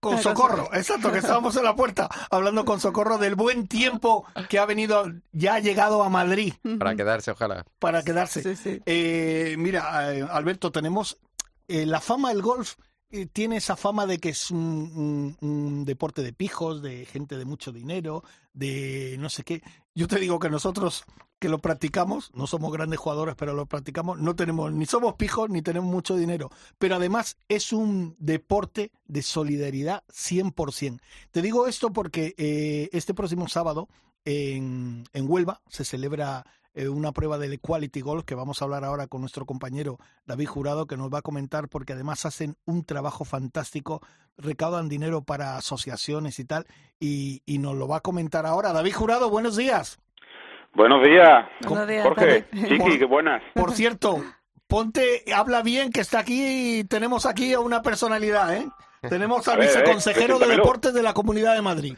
Con Socorro, exacto, que *laughs* estábamos en la puerta hablando con Socorro del buen tiempo que ha venido, ya ha llegado a Madrid Para quedarse, ojalá. para quedarse. Sí, sí. Eh, mira, eh, Alberto, tenemos eh, la fama del golf. eh, tiene esa fama de que es un, un- un deporte de pijos, de gente de mucho dinero, de no sé qué. Yo te digo que nosotros que lo practicamos, no somos grandes jugadores, pero lo practicamos, no tenemos, ni somos pijos, ni tenemos mucho dinero. Pero además es un deporte de solidaridad 100%. Te digo esto porque eh, este próximo sábado en, en Huelva se celebra eh, una prueba del Equality Golf que vamos a hablar ahora con nuestro compañero David Jurado que nos va a comentar porque además hacen un trabajo fantástico, recaudan dinero para asociaciones y tal y, y nos lo va a comentar ahora. David Jurado, buenos días. Buenos días, Buenos días, Jorge. David. Chiqui, qué buenas. Por cierto, ponte, habla bien que está aquí y tenemos aquí a una personalidad, ¿eh? Tenemos al A ver, viceconsejero de. Deportes de la Comunidad de Madrid.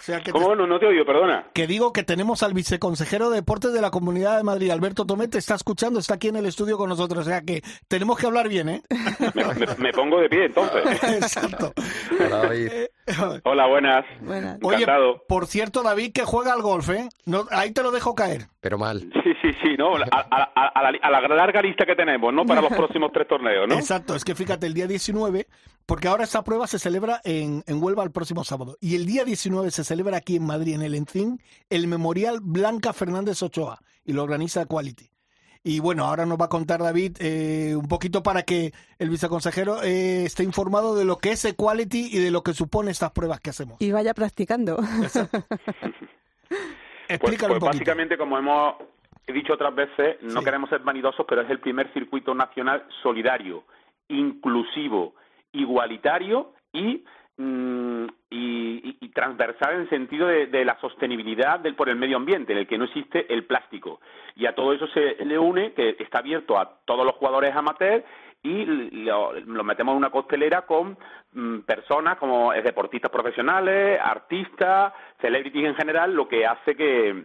O sea que, te- ¿Cómo no, no te oigo? Perdona. que digo que tenemos al viceconsejero de Deportes de la Comunidad de Madrid, Alberto Tomé, te está escuchando, está aquí en el estudio con nosotros. O sea que tenemos que hablar bien, ¿eh? *laughs* Me, me- me pongo de pie entonces. *laughs* Exacto. Hola, David. Eh, Hola, buenas. Buenas. Oye, Encantado. por cierto, David, que juega al golf, ¿eh? No, ahí te lo dejo caer. Pero mal. Sí, sí, sí, ¿no? A, a- a- a la, a la larga lista que tenemos, ¿no? Para los *laughs* próximos tres torneos, ¿no? Exacto, es que fíjate, el día 19, porque ahora esta prueba se celebra en, en Huelva el próximo sábado, y el día 19 se celebra aquí en Madrid, en el Encín, el Memorial Blanca Fernández Ochoa, y lo organiza Quality. Y bueno, ahora nos va a contar David eh, un poquito para que el viceconsejero eh, esté informado de lo que es Equality y de lo que supone estas pruebas que hacemos. Y vaya practicando. *laughs* Pues, Explícalo pues un poquito. básicamente, como hemos dicho otras veces, no Sí. queremos ser vanidosos, pero es el primer circuito nacional solidario, inclusivo, igualitario y, mm, y, y- y transversal en el sentido de, de la sostenibilidad del, por el medio ambiente, en el que no existe el plástico. Y a todo eso se le une que está abierto a todos los jugadores amateurs y lo, lo metemos en una costelera con mm, personas como eh, deportistas profesionales, artistas, celebrities en general, lo que hace que,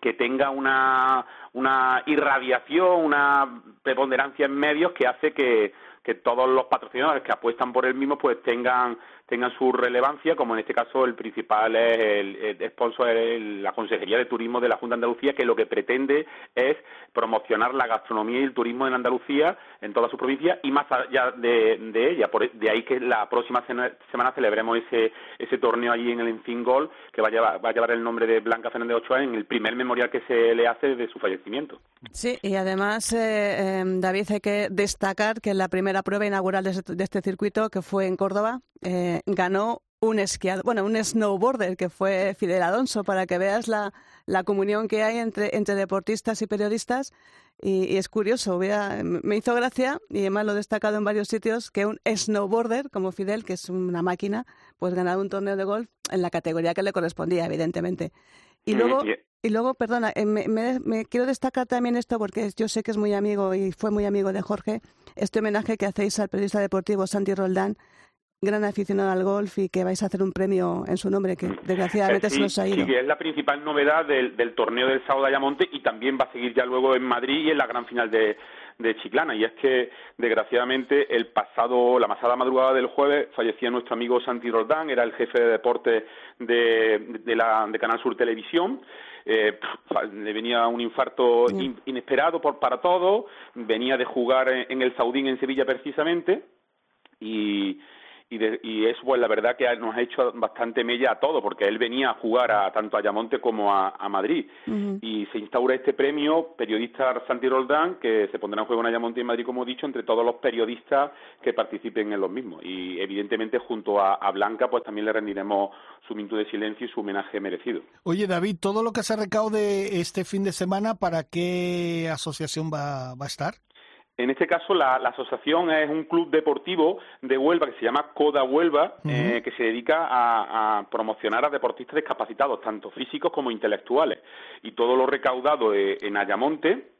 que tenga una, una irradiación, una preponderancia en medios que hace que, que todos los patrocinadores que apuestan por el mismo pues tengan tengan su relevancia, como en este caso el principal es el, sponsor es la Consejería de Turismo de la Junta de Andalucía, que lo que pretende es promocionar la gastronomía y el turismo en Andalucía, en toda su provincia, y más allá de, de ella. Por, de ahí que la próxima semana celebremos ese, ese torneo allí en el Enfin Gol, que va a, llevar, va a llevar el nombre de Blanca Fernández Ochoa en el primer memorial que se le hace de su fallecimiento. Sí, y además, eh, eh, David, hay que destacar que en la primera prueba inaugural de este, de este circuito, que fue en Córdoba, eh, ganó un esquiador, bueno, un snowboarder, que fue Fidel Alonso, para que veas la, la comunión que hay entre, entre deportistas y periodistas. Y, y es curioso, hubiera- me hizo gracia, y además lo he destacado en varios sitios, que un snowboarder como Fidel, que es una máquina, pues ganara un torneo de golf en la categoría que le correspondía, evidentemente. Y Mm, luego, y- y luego, perdona, eh, me, me- me quiero destacar también esto porque yo sé que es muy amigo y fue muy amigo de Jorge, este homenaje que hacéis al periodista deportivo Santi Roldán, gran aficionado al golf y que vais a hacer un premio en su nombre que desgraciadamente Eh, se sí, nos ha sí, ido. que es la principal novedad del, del torneo del sábado de Ayamonte y también va a seguir ya luego en Madrid y en la gran final de, de Chiclana. Y es que, desgraciadamente, el pasado, la pasada madrugada del jueves fallecía nuestro amigo Santi Roldán, era el jefe de deportes de, de, la, de Canal Sur Televisión. Eh, le venía un infarto in- inesperado por, para todos, venía de jugar en, en el Saudín en Sevilla precisamente. Y, y, de- y eso pues la verdad que nos ha hecho bastante mella a todo porque él venía a jugar a tanto a Ayamonte como a, a Madrid. Y se instaura este premio periodista Santi Roldán que se pondrá en juego en Ayamonte y en Madrid como he dicho entre todos los periodistas que participen en los mismos. Y evidentemente junto a, a Blanca pues también le rendiremos su minuto de silencio y su homenaje merecido. Oye, David, todo lo que se recaude este fin de semana, ¿para qué asociación va, va a estar? En este caso, la, la asociación es un club deportivo de Huelva que se llama Coda Huelva, eh, que se dedica a, a promocionar a deportistas discapacitados, tanto físicos como intelectuales. Y todo lo recaudado eh, en Ayamonte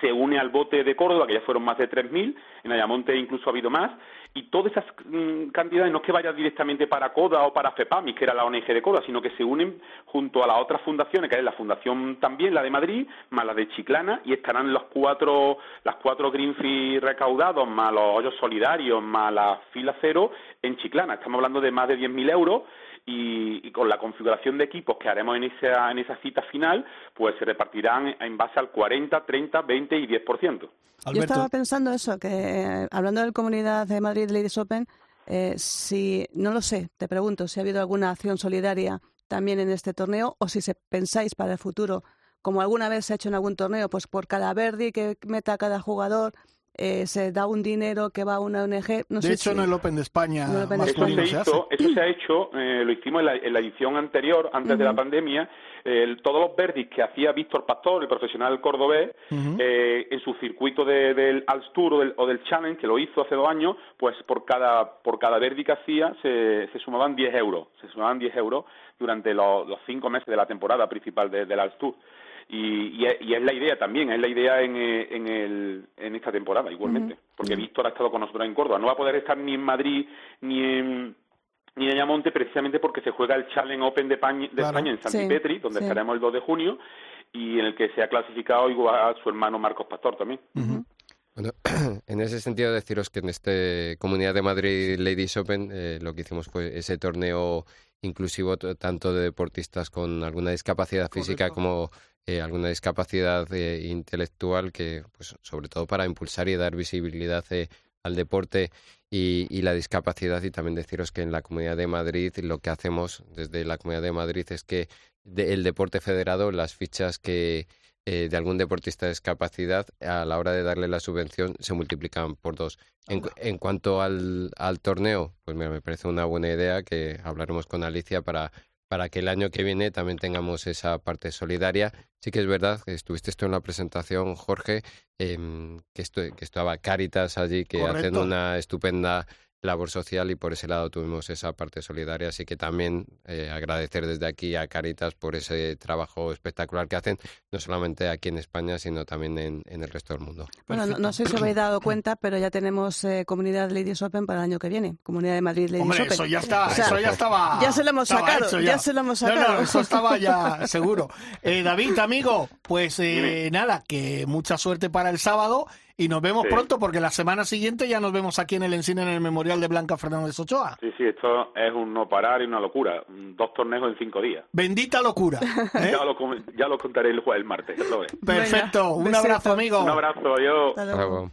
se une al bote de Córdoba, que ya fueron más de 3.000, en Ayamonte incluso ha habido más, y todas esas mm, cantidades no es que vayan directamente para CODA o para FEPAMIS, que era la ONG de CODA, sino que se unen junto a las otras fundaciones, que es la fundación también, la de Madrid, más la de Chiclana, y estarán los cuatro, las cuatro green fees recaudados, más los hoyos solidarios, más la fila cero en Chiclana. Estamos hablando de más de 10.000 euros, y, y con la configuración de equipos que haremos en esa, en esa cita final, pues se repartirán en base al 40, 30, 20 y 10%. Yo Alberto, estaba pensando eso, que eh, hablando del Comunidad de Madrid Ladies Open, eh, si, no lo sé, te pregunto si ha habido alguna acción solidaria también en este torneo o si se pensáis para el futuro, como alguna vez se ha hecho en algún torneo, pues por cada verdi que meta cada jugador, eh, se da un dinero que va a una ONG. No de sé hecho, si- en el Open de España, En el Open de más Eso se hace. hizo, eso se ha hecho, eh, lo hicimos en la, en la edición anterior, antes de la pandemia, el- todos los verdis que hacía Víctor Pastor, el profesional cordobés, eh, en su circuito de- del Alps Tour o del, o del Challenge, que lo hizo hace dos años, pues por cada, por cada verdi que hacía se, se sumaban 10 euros, se sumaban 10 euros durante los, los cinco meses de la temporada principal de- del Alps Tour. Y, y es, y es la idea también, es la idea en, eh, en, el, en esta temporada igualmente, porque Víctor ha estado con nosotros en Córdoba, no va a poder estar ni en Madrid ni en ni en Ayamonte precisamente porque se juega el Challenge Open de, Pañ- de Claro. España en Sí, Santipetri, donde sí. estaremos el 2 de junio, y en el que se ha clasificado igual a su hermano Marcos Pastor también. Bueno, *clears throat* en ese sentido deciros que en este Comunidad de Madrid Ladies Open eh, lo que hicimos fue ese torneo inclusivo tanto de deportistas con alguna discapacidad física Correcto. como eh, alguna discapacidad eh, intelectual que pues sobre todo para impulsar y dar visibilidad eh, al deporte y, y la discapacidad y también deciros que en la Comunidad de Madrid lo que hacemos desde la Comunidad de Madrid es que de- el deporte federado las fichas que eh, de algún deportista de discapacidad, a la hora de darle la subvención se multiplican por dos. En cuanto al, al torneo, pues mira, me parece una buena idea que hablaremos con Alicia para, para que el año que viene también tengamos esa parte solidaria. Sí que es verdad, que estuviste tú en la presentación, Jorge, em, que, estu- que estaba Caritas allí, que hacen una estupenda labor social y por ese lado tuvimos esa parte solidaria. Así que también eh, agradecer desde aquí a Caritas por ese trabajo espectacular que hacen, no solamente aquí en España, sino también en, en el resto del mundo. Bueno, no, no sé si os habéis dado cuenta, pero ya tenemos eh, comunidad Ladies Open para el año que viene. Comunidad de Madrid Ladies Hombre, Open. eso ya está, O sea, eso ya estaba. ya se lo hemos sacado, hecho ya se lo hemos No, sacado. no, eso estaba ya *laughs* seguro. Eh, David, amigo, pues eh, nada, que mucha suerte para el sábado y nos vemos Sí. pronto porque la semana siguiente ya nos vemos aquí en el Encine en el Memorial de Blanca Fernández Ochoa. Sí, sí, esto es un no parar y una locura. Dos torneos en cinco días. Bendita locura. *laughs* ¿eh? Ya, lo, com- ya lo contaré el, jue- el martes. ya lo. Perfecto, Venga, un besito. abrazo, amigo. Un abrazo, adiós.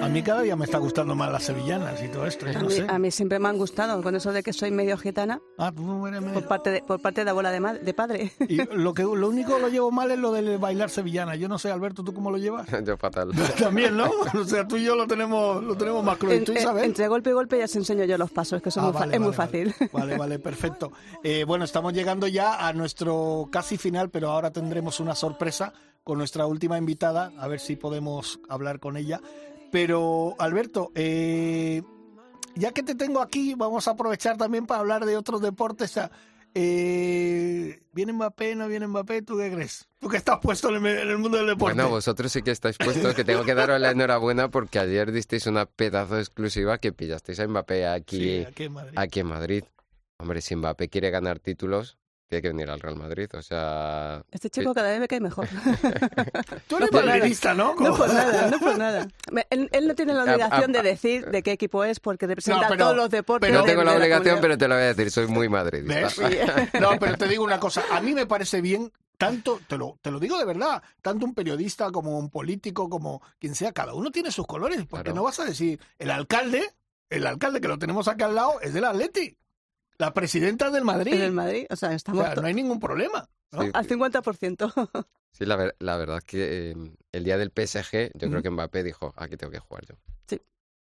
A mí cada día me está gustando más las sevillanas y todo esto, yo A no mí, sé. a mí siempre me han gustado, con eso de que soy medio gitana, Ah, tú eres medio- por parte de, por parte de abuela de, de padre. Y *laughs* lo que lo único que lo llevo mal es lo del bailar sevillana. Yo no sé, Alberto, ¿tú cómo lo llevas? *laughs* Yo fatal. *laughs* También, ¿no? O sea, tú y yo lo tenemos, lo tenemos más. ¿Y tú, Isabel? entre golpe y golpe ya os enseño yo los pasos, que son Ah, muy vale, es muy vale, fácil. Vale, vale, vale, perfecto. Eh, bueno, estamos llegando ya a nuestro casi final, pero ahora tendremos una sorpresa con nuestra última invitada, a ver si podemos hablar con ella. Pero, Alberto, eh, ya que te tengo aquí, vamos a aprovechar también para hablar de otros deportes. O sea, eh, ¿Viene Mbappé, no viene Mbappé? ¿Tú qué crees? Tú que estás puesto en el, mundo del deporte. Bueno, vosotros sí que estáis puestos, que tengo que daros la enhorabuena porque ayer disteis una pedazo exclusiva que pillasteis a Mbappé aquí, Sí, aquí en Madrid. aquí en Madrid. Hombre, si Mbappé quiere ganar títulos, tiene que venir al Real Madrid. O sea, Este chico cada vez me cae mejor. *laughs* Tú eres nada. madridista, ¿no? No por nada, no por *laughs* nada. Él, él no tiene la Ah, obligación ah, de decir de qué equipo es porque representa No, pero- todos los deportes. pero no de- tengo la de obligación, pero te lo voy a decir, soy muy madridista. ¿Ves? *laughs* No, pero te digo una cosa, a mí me parece bien, tanto, te lo, te lo digo de verdad, tanto un periodista como un político, como quien sea, cada uno tiene sus colores, porque Claro. no vas a decir, el alcalde, el alcalde que lo tenemos aquí al lado es del Atleti, la presidenta es del Madrid, En el Madrid, o sea, O estamos sea, no hay ningún problema. ¿no? Sí. al 50%. *laughs* Sí, la, ver- la verdad que eh, el día del PSG, yo creo que Mbappé dijo, aquí tengo que jugar yo.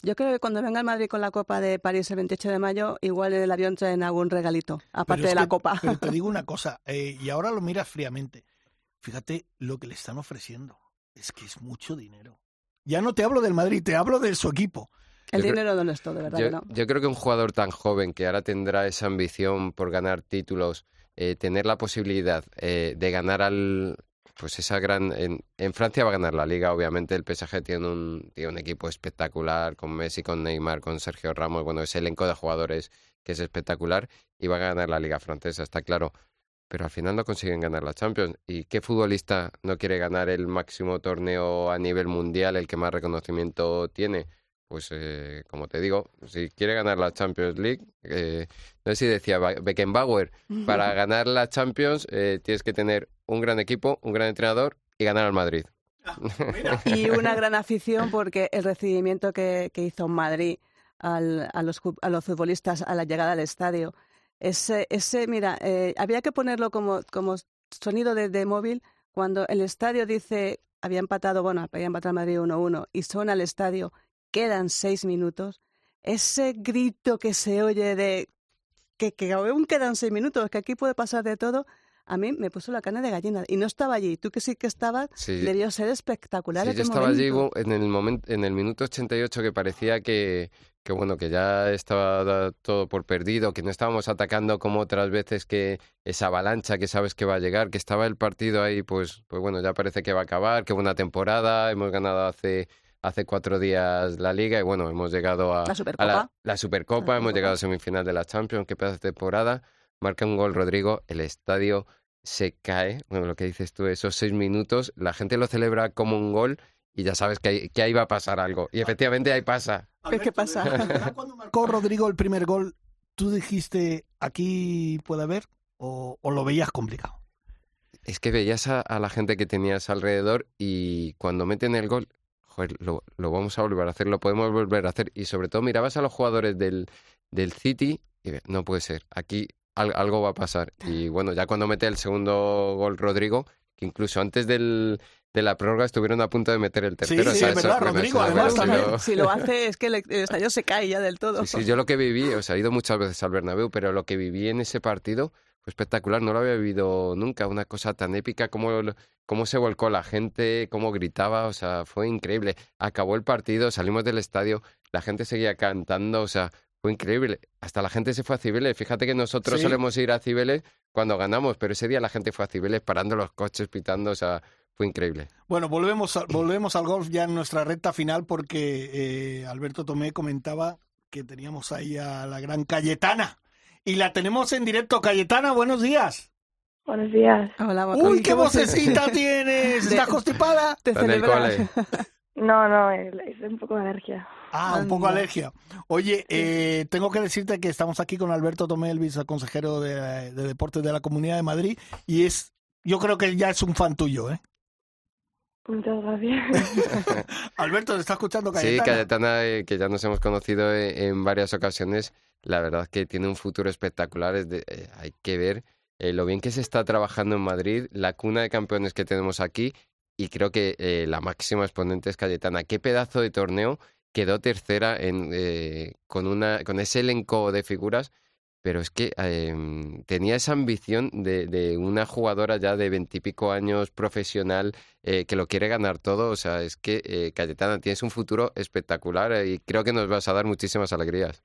Yo creo que cuando venga el Madrid con la Copa de París el 28 de mayo, igual en el avión traen algún regalito, aparte es de la que- Copa. Pero te digo una *laughs* cosa, eh, y ahora lo miras fríamente, fíjate lo que le están ofreciendo, es que es mucho dinero. Ya no te hablo del Madrid, te hablo de su equipo. El Yo creo- dinero no es todo, de verdad Yo, que no. yo creo que un jugador tan joven que ahora tendrá esa ambición por ganar títulos, eh, tener la posibilidad eh, de ganar al. Pues esa gran. En, en Francia va a ganar la liga, obviamente. El PSG tiene un, tiene un equipo espectacular con Messi, con Neymar, con Sergio Ramos. Bueno, ese elenco de jugadores que es espectacular y va a ganar la liga francesa, está claro. pero al final no consiguen ganar la Champions. ¿Y qué futbolista no quiere ganar el máximo torneo a nivel mundial, el que más reconocimiento tiene? Pues, eh, como te digo, si quiere ganar la Champions League, eh, no sé si decía Beckenbauer, para *laughs* ganar la Champions eh, tienes que tener un gran equipo, un gran entrenador y ganar al Madrid. *laughs* y una gran afición porque el recibimiento que, hizo Madrid al, a, los, a los futbolistas a la llegada al estadio, ese, ese mira, eh, había que ponerlo como, como sonido de, de, móvil cuando el estadio dice, había empatado, bueno, había empatado Madrid 1-1 y son al estadio, quedan seis minutos, ese grito que se oye de que, que aún quedan seis minutos, que aquí puede pasar de todo, a mí me puso la carne de gallina y no estaba allí. Tú que sí que estabas, debió ser espectacular. Sí, yo estaba allí en el, momento, en el minuto 88 que parecía que, que, bueno, que ya estaba todo por perdido, que no estábamos atacando como otras veces que esa avalancha que sabes que va a llegar, que estaba el partido ahí, pues, pues bueno, ya parece que va a acabar, que buena temporada, hemos ganado hace hace cuatro días la liga y bueno, hemos llegado a la Supercopa, la, Supercopa hemos llegado a semifinal de la Champions, qué pedazo de temporada, marca un gol Rodrigo, el estadio se cae, bueno, lo que dices tú, esos seis minutos, la gente lo celebra como un gol y ya sabes que ahí, que ahí va a pasar algo. Y efectivamente ahí pasa. ¿Qué pasa? Cuando *laughs* marcó Rodrigo el primer gol, ¿tú dijiste aquí puede haber o, lo veías complicado? Es que veías a, la gente que tenías alrededor y cuando meten el gol, joder, lo, lo, vamos a volver a hacer, lo podemos volver a hacer. Y sobre todo mirabas a los jugadores del, del City y no puede ser, aquí algo va a pasar. Y bueno, ya cuando mete el segundo gol Rodrigo, que incluso antes del, de la prórroga estuvieron a punto de meter el tercero. Sí, sí, es verdad, Rodrigo, además también. Si lo hace es que el estadio se cae ya del todo. Sí, sí, yo lo que viví, o sea, he ido muchas veces al Bernabéu, pero lo que viví en ese partido fue espectacular, no lo había vivido nunca, una cosa tan épica como cómo se volcó la gente, cómo gritaba, o sea, fue increíble. Acabó el partido, salimos del estadio, la gente seguía cantando, o sea, fue increíble. Hasta la gente se fue a Cibeles. Fíjate que nosotros solemos ir a Cibeles cuando ganamos, pero ese día la gente fue a Cibeles parando los coches, pitando, o sea, fue increíble. Bueno, volvemos, volvemos al golf ya en nuestra recta final porque eh, Alberto Tomé comentaba que teníamos ahí a la gran Cayetana. Y la tenemos en directo. Cayetana, buenos días. Buenos días. Hola, Uy, qué vocecita *laughs* tienes. ¿Estás constipada? *laughs* Te No, no, es un poco de alergia. Ah, un poco alergia. Oye, eh, tengo que decirte que estamos aquí con Alberto Tomé, el viceconsejero de, Deportes de la Comunidad de Madrid, y es, yo creo que ya es un fan tuyo, ¿eh? Muchas gracias. *laughs* Alberto, ¿te está escuchando Cayetana? Sí, Cayetana, eh, que ya nos hemos conocido eh, en varias ocasiones, la verdad que tiene un futuro espectacular, es de, hay que ver lo bien que se está trabajando en Madrid, la cuna de campeones que tenemos aquí, y creo que la máxima exponente es Cayetana. Qué pedazo de torneo quedó tercera en, eh, con, una, con ese elenco de figuras, pero es que em, tenía esa ambición de, de, una jugadora ya de veintipico años profesional eh, que lo quiere ganar todo. O sea, es que eh, Cayetana tienes un futuro espectacular y creo que nos vas a dar muchísimas alegrías.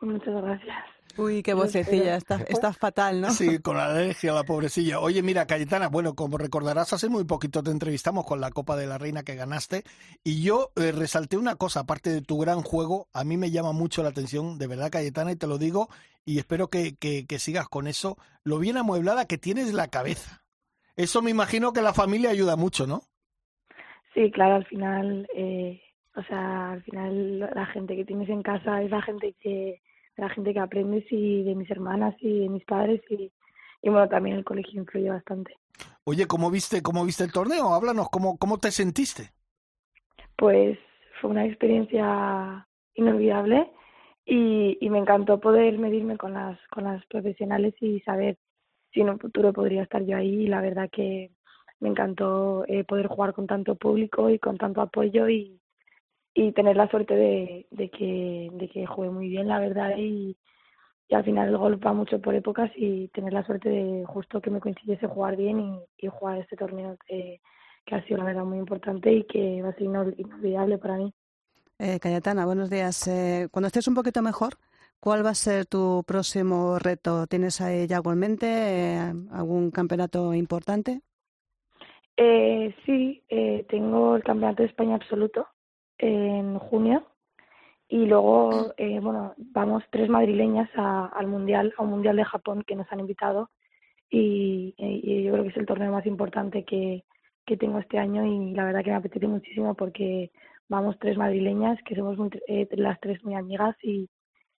Muchas gracias. Uy, qué vocecilla, está, *laughs* está fatal, ¿no? Sí, *laughs* con la alergia, la pobrecilla. Oye, mira, Cayetana, bueno, como recordarás, hace muy poquito te entrevistamos con la Copa de la Reina que ganaste y yo eh, resalté una cosa, aparte de tu gran juego, a mí me llama mucho la atención, de verdad, Cayetana, y te lo digo, y espero que, que, sigas con eso, lo bien amueblada que tienes la cabeza. Eso me imagino que la familia ayuda mucho, ¿no? Sí, claro, al final, eh, o sea, al final la gente que tienes en casa es la gente que la gente que aprendes y de mis hermanas y de mis padres y, y bueno, también el colegio influye bastante. Oye, ¿cómo viste, cómo viste el torneo? Háblanos, ¿cómo, cómo te sentiste? Pues fue una experiencia inolvidable y, y me encantó poder medirme con las, con las profesionales y saber si en un futuro podría estar yo ahí y la verdad que me encantó eh, poder jugar con tanto público y con tanto apoyo y, y tener la suerte de, de, que, de que juegue muy bien, la verdad, y, y, al final el golf va mucho por épocas y tener la suerte de justo que me coincidiese jugar bien y, y jugar este torneo que, que, ha sido la verdad muy importante y que va a ser inolvidable para mí. Eh, Cayetana, buenos días. Eh, cuando estés un poquito mejor, ¿cuál va a ser tu próximo reto? ¿Tienes ahí ya algo en mente? Eh, ¿Algún campeonato importante? Eh, sí, eh, tengo el campeonato de España absoluto en junio y luego, eh, bueno, vamos tres madrileñas a, al Mundial, a un Mundial de Japón que nos han invitado y, y yo creo que es el torneo más importante que, que tengo este año y la verdad que me apetece muchísimo porque vamos tres madrileñas que somos muy, eh, las tres muy amigas y,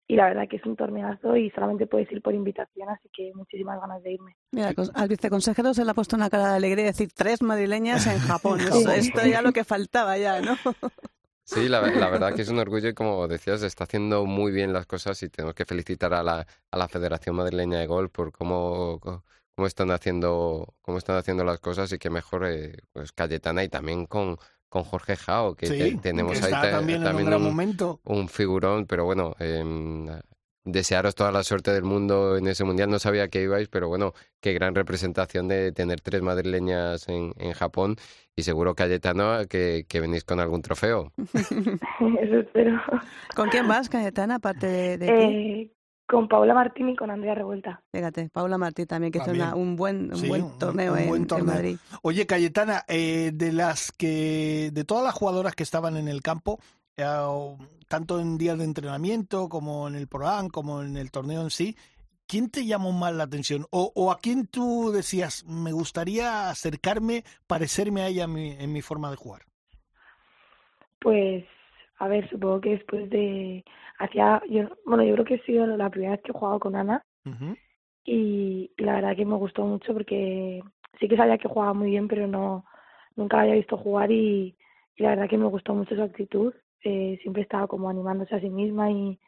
y la verdad que es un torneazo y solamente puedes ir por invitación, así que muchísimas ganas de irme. Mira, al viceconsejero se le ha puesto una cara de alegría decir tres madrileñas en Japón. *laughs* esto ya lo que faltaba ya, ¿no? *laughs* Sí, la, la, verdad que es un orgullo y como decías, está haciendo muy bien las cosas y tenemos que felicitar a la, a la Federación Madrileña de Golf por cómo, cómo están haciendo cómo están haciendo las cosas y que mejor eh, pues Cayetana y también con con Jorge Jao, que tenemos ahí también, un, un, momento. un, figurón, pero bueno, eh, desearos toda la suerte del mundo en ese mundial. No sabía que ibais, pero bueno, qué gran representación de tener tres madrileñas en, en Japón y seguro, Cayetana, que, que venís con algún trofeo. *laughs* *laughs* Eso espero. ¿Con quién vas, Cayetana, aparte de, de eh, con Paula Martín y con Andrea Revuelta. Fíjate, Paula Martín también, que hizo un buen, un buen torneo, en, Madrid. Oye, Cayetana, eh, de las que, de todas las jugadoras que estaban en el campo, tanto en días de entrenamiento como en el programa, como en el torneo en sí, ¿quién te llamó más la atención? O, o a quién tú decías, me gustaría acercarme, parecerme a ella en mi, en mi forma de jugar? Pues, a ver, supongo que después de hacía, yo, bueno, yo creo que ha sido la primera vez que he jugado con Ana y la verdad que me gustó mucho porque sí que sabía que jugaba muy bien, pero no nunca la había visto jugar y, la verdad que me gustó mucho su actitud. Eh, siempre estaba como animándose a sí misma y,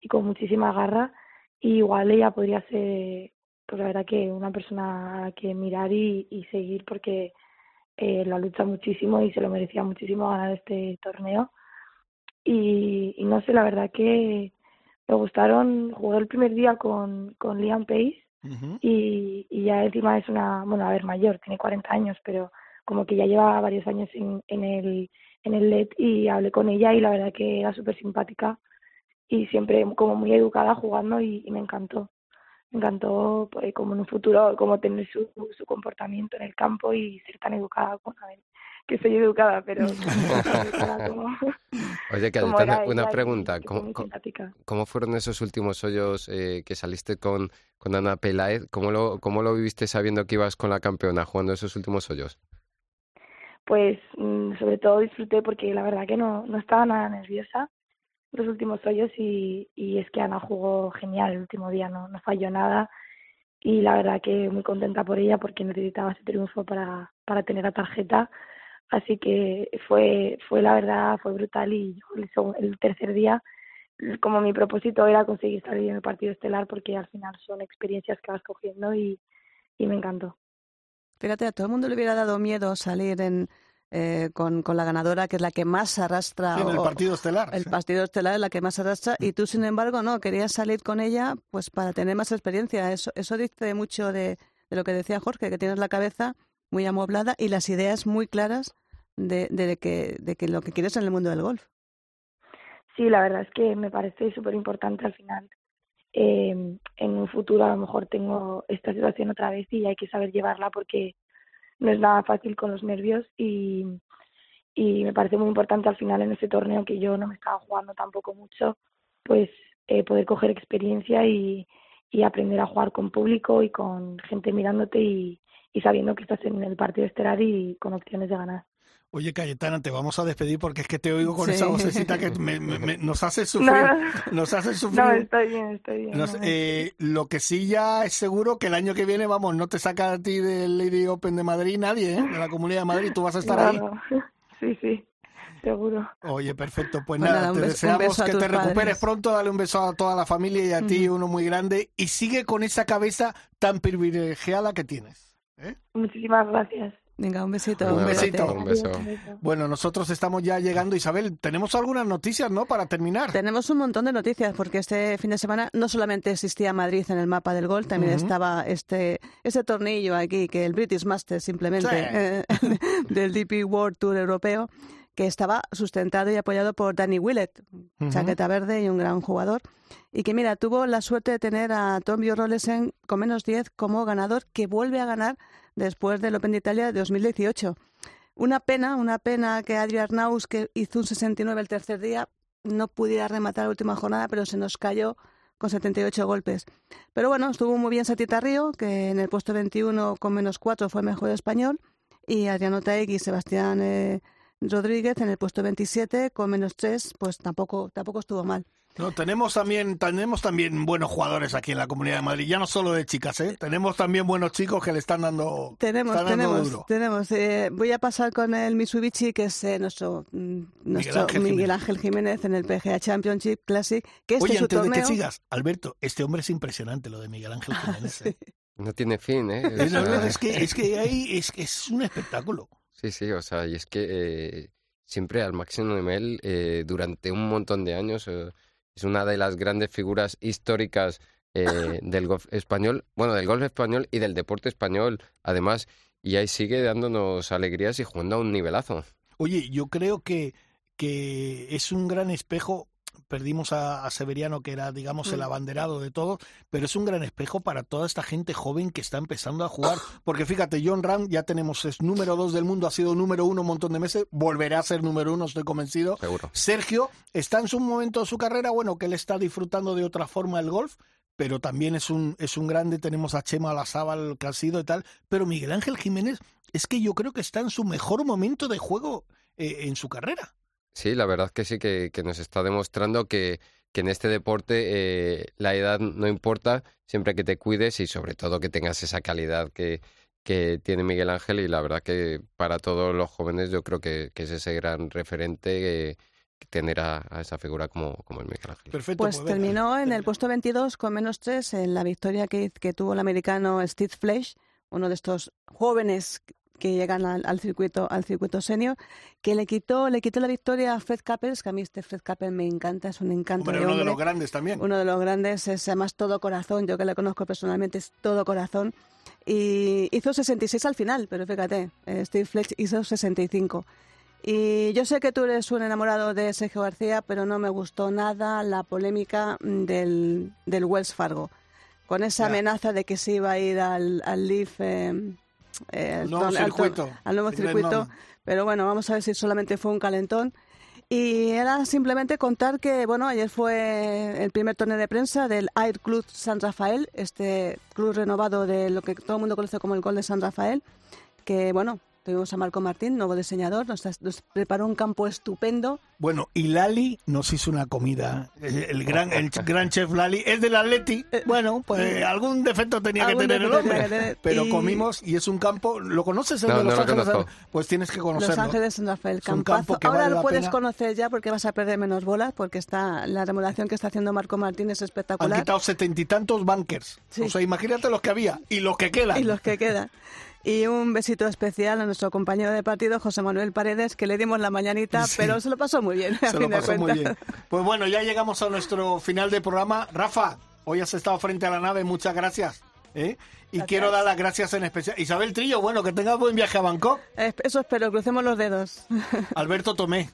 y con muchísima garra. Y igual ella podría ser, pues la verdad que una persona a que mirar y, y seguir porque eh, la lucha muchísimo y se lo merecía muchísimo ganar este torneo y, no sé, la verdad que me gustaron, jugué el primer día con, con Liam Pace y, y ya encima es una, bueno, a ver, mayor, tiene 40 años, pero como que ya lleva varios años en, en el en el LED y hablé con ella y la verdad que era súper simpática y siempre como muy educada jugando y, me encantó. Me encantó pues, como en un futuro, como tener su, su comportamiento en el campo y ser tan educada. Con, a ver, que soy educada, pero... *laughs* *laughs* Oye, que una pregunta. ¿Cómo, ¿Cómo, fueron esos últimos hoyos eh, que saliste con, con Ana Peláez? ¿Cómo lo, ¿Cómo lo viviste sabiendo que ibas con la campeona jugando esos últimos hoyos? Pues mm, sobre todo disfruté porque la verdad que no, no estaba nada nerviosa los últimos hoyos y, y es que Ana jugó genial el último día, no, no falló nada y la verdad que muy contenta por ella porque necesitaba ese triunfo para, para tener la tarjeta Así que fue, fue la verdad, fue brutal y el tercer día, como mi propósito era conseguir salir en el partido estelar porque al final son experiencias que vas cogiendo y, y me encantó. Fíjate, a todo el mundo le hubiera dado miedo salir en, eh, con, con, la ganadora, que es la que más arrastra. Sí, el partido estelar. El partido estelar es la que más arrastra. Y tú, sin embargo, no, querías salir con ella pues para tener más experiencia. Eso, eso dice mucho de, de lo que decía Jorge, que tienes la cabeza muy amoblada y las ideas muy claras de, de, que, de que lo que quieres en el mundo del golf. Sí, la verdad es que me parece súper importante al final. Eh, en un futuro a lo mejor tengo esta situación otra vez y hay que saber llevarla porque no es nada fácil con los nervios y, y me parece muy importante al final en ese torneo que yo no me estaba jugando tampoco mucho, pues eh, poder coger experiencia y, y aprender a jugar con público y con gente mirándote y, y sabiendo que estás en el partido estelar y con opciones de ganar. Oye, Cayetana, te vamos a despedir porque es que te oigo con esa vocecita que nos hace sufrir. Nos hace sufrir. No, estoy bien, estoy bien. eh, lo que sí ya es seguro que el año que viene, vamos, no te saca a ti del Lady Open de Madrid nadie, ¿eh? De la Comunidad de Madrid, tú vas a estar ahí. *laughs* Sí, sí, seguro. Oye, perfecto. Pues, pues nada, te deseamos que te recuperes pronto, dale un beso a toda la familia y a ti, uno muy grande, y sigue con esa cabeza tan privilegiada que tienes. ¿eh? Muchísimas gracias. Venga, un besito. Un, besito. Un beso. Bueno, nosotros estamos ya llegando, Isabel. Tenemos algunas noticias, ¿no? Para terminar. Tenemos un montón de noticias, porque este fin de semana no solamente existía Madrid en el mapa del gol, también estaba este, este tornillo aquí, que el British Masters simplemente, eh, *laughs* del DP World Tour Europeo, que estaba sustentado y apoyado por Danny Willett, chaqueta verde y un gran jugador. Y que, mira, tuvo la suerte de tener a Tom Bjornolesen con menos 10 como ganador, que vuelve a ganar después del Open de Italia de 2018. Una pena, una pena que Adrián Arnaus, que hizo un 69 el tercer día, no pudiera rematar la última jornada, pero se nos cayó con 78 golpes. Pero bueno, estuvo muy bien Satita Río, que en el puesto 21 con menos 4 fue mejor español, y Adriano Taegui y Sebastián eh, Rodríguez en el puesto 27 con menos 3, pues tampoco, tampoco estuvo mal. No, tenemos también, tenemos también buenos jugadores aquí en la Comunidad de Madrid, ya no solo de chicas, ¿eh? Tenemos también buenos chicos que le están dando, Tenemos, están dando tenemos, duro. tenemos. Eh, voy a pasar con el Mitsubishi, que es eh, nuestro, mm, nuestro Ángel Miguel Jiménez. Ángel Jiménez en el PGA Championship Classic, que este Oye, es su antes de torneo. que sigas, Alberto, este hombre es impresionante, lo de Miguel Ángel *laughs* Jiménez. ¿eh? No tiene fin, ¿eh? *laughs* O Es, sea, que, *laughs* es que ahí es, que es un espectáculo. Sí, sí, o sea, y es que eh, siempre al máximo nivel eh, durante un montón de años eh, es una de las grandes figuras históricas eh, del golf español, bueno, del golf español y del deporte español, además, y ahí sigue dándonos alegrías y jugando a un nivelazo. Oye, yo creo que, que es un gran espejo. Perdimos a, a Severiano, que era, digamos, el Mm. abanderado de todo, pero es un gran espejo para toda esta gente joven que está empezando a jugar. Porque fíjate, John Ram ya tenemos, es número dos del mundo, ha sido número uno un montón de meses, volverá a ser número uno, estoy convencido. Seguro. Sergio está en su momento de su carrera, bueno, que él está disfrutando de otra forma el golf, pero también es un, es un grande. Tenemos a Chema Lazábal, que ha sido y tal. Pero Miguel Ángel Jiménez es que yo creo que está en su mejor momento de juego eh, en su carrera. Sí, la verdad que sí, que, que nos está demostrando que, que en este deporte eh, la edad no importa, siempre que te cuides y sobre todo que tengas esa calidad que, que tiene Miguel Ángel y la verdad que para todos los jóvenes yo creo que, que es ese gran referente eh, tener a, a esa figura como, como el Miguel Ángel. Perfecto. Pues venga, terminó en el puesto 22 con menos 3 en la victoria que, que tuvo el americano Steve Flesh, uno de estos jóvenes que llegan al, al circuito al circuito senior, que le quitó le quitó la victoria a Fred Couples, que a mí este Fred Couples me encanta, es un encanto Hombre, de uno de los grandes también. Uno de los grandes es además todo corazón, yo que le conozco personalmente es todo corazón. Y hizo 66 al final, pero fíjate, eh, Steve Fletch hizo 65. Y yo sé que tú eres un enamorado de Sergio García, pero no me gustó nada la polémica del, del Wells Fargo. Con esa Ya. amenaza de que se iba a ir al, al Leaf, eh, eh, nuevo al- al- circuito. al nuevo circuito. Pero bueno, vamos a ver si solamente fue un calentón. Y era simplemente contar que, bueno, ayer fue el primer torneo de prensa del Air Club San Rafael, este club renovado de lo que todo el mundo conoce como el Gol de San Rafael, que, bueno, tuvimos a Marco Martín, nuevo diseñador, nos, nos preparó un campo estupendo. Bueno, y Lali nos hizo una comida. Eh, El gran, el gran chef Lali es del Atleti. Bueno, pues algún defecto tenía que Algún tener el hombre. que tener. Pero Y- comimos y es un campo. ¿Lo conoces el No, de Los no Ángeles? conozco. Pues tienes que conocerlo. Los Ángeles San Rafael, Es un campazo. campo que Ahora vale lo la puedes pena. conocer ya porque vas a perder menos bolas, porque está la remodelación que está haciendo Marco Martín es Han espectacular. quitado setenta y tantos bunkers. Sí. O sea, imagínate los que había y los que quedan. y los que quedan. *laughs* Y un besito especial a nuestro compañero de partido, José Manuel Paredes, que le dimos la mañanita, Sí. pero se lo pasó muy bien. a Se fin lo de pasó muy bien. Pues bueno, ya llegamos a nuestro final de programa. Rafa, hoy has estado frente a la nave, muchas gracias. ¿eh? Y Gracias. quiero dar las gracias en especial. Isabel Trillo, bueno, que tengas buen viaje a Bangkok. Eso espero, crucemos los dedos. *laughs* Alberto Tomé,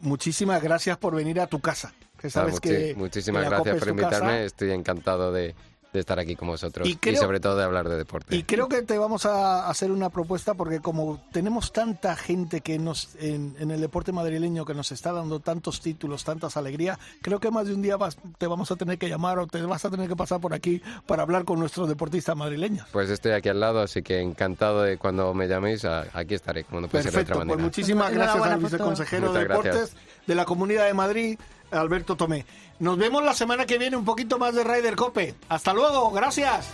muchísimas gracias por venir a tu casa. Que sabes Ah, que muchísimas que gracias por tu casa. invitarme, estoy encantado de, de estar aquí con vosotros Y y, creo- sobre todo de hablar de deporte. Y creo que te vamos a hacer una propuesta porque como tenemos tanta gente que nos en, en el deporte madrileño que nos está dando tantos títulos, tantas alegrías, creo que más de un día vas- te vamos a tener que llamar o te vas a tener que pasar por aquí para hablar con nuestros deportistas madrileños. Pues estoy aquí al lado, así que encantado de cuando me llaméis, a- aquí estaré, como no puede ser de Perfecto, otra pues manera. muchísimas gracias al viceconsejero de Deportes gracias. de la Comunidad de Madrid, Alberto Tomé. Nos vemos la semana que viene un poquito más de Ryder Cope. Hasta luego, gracias.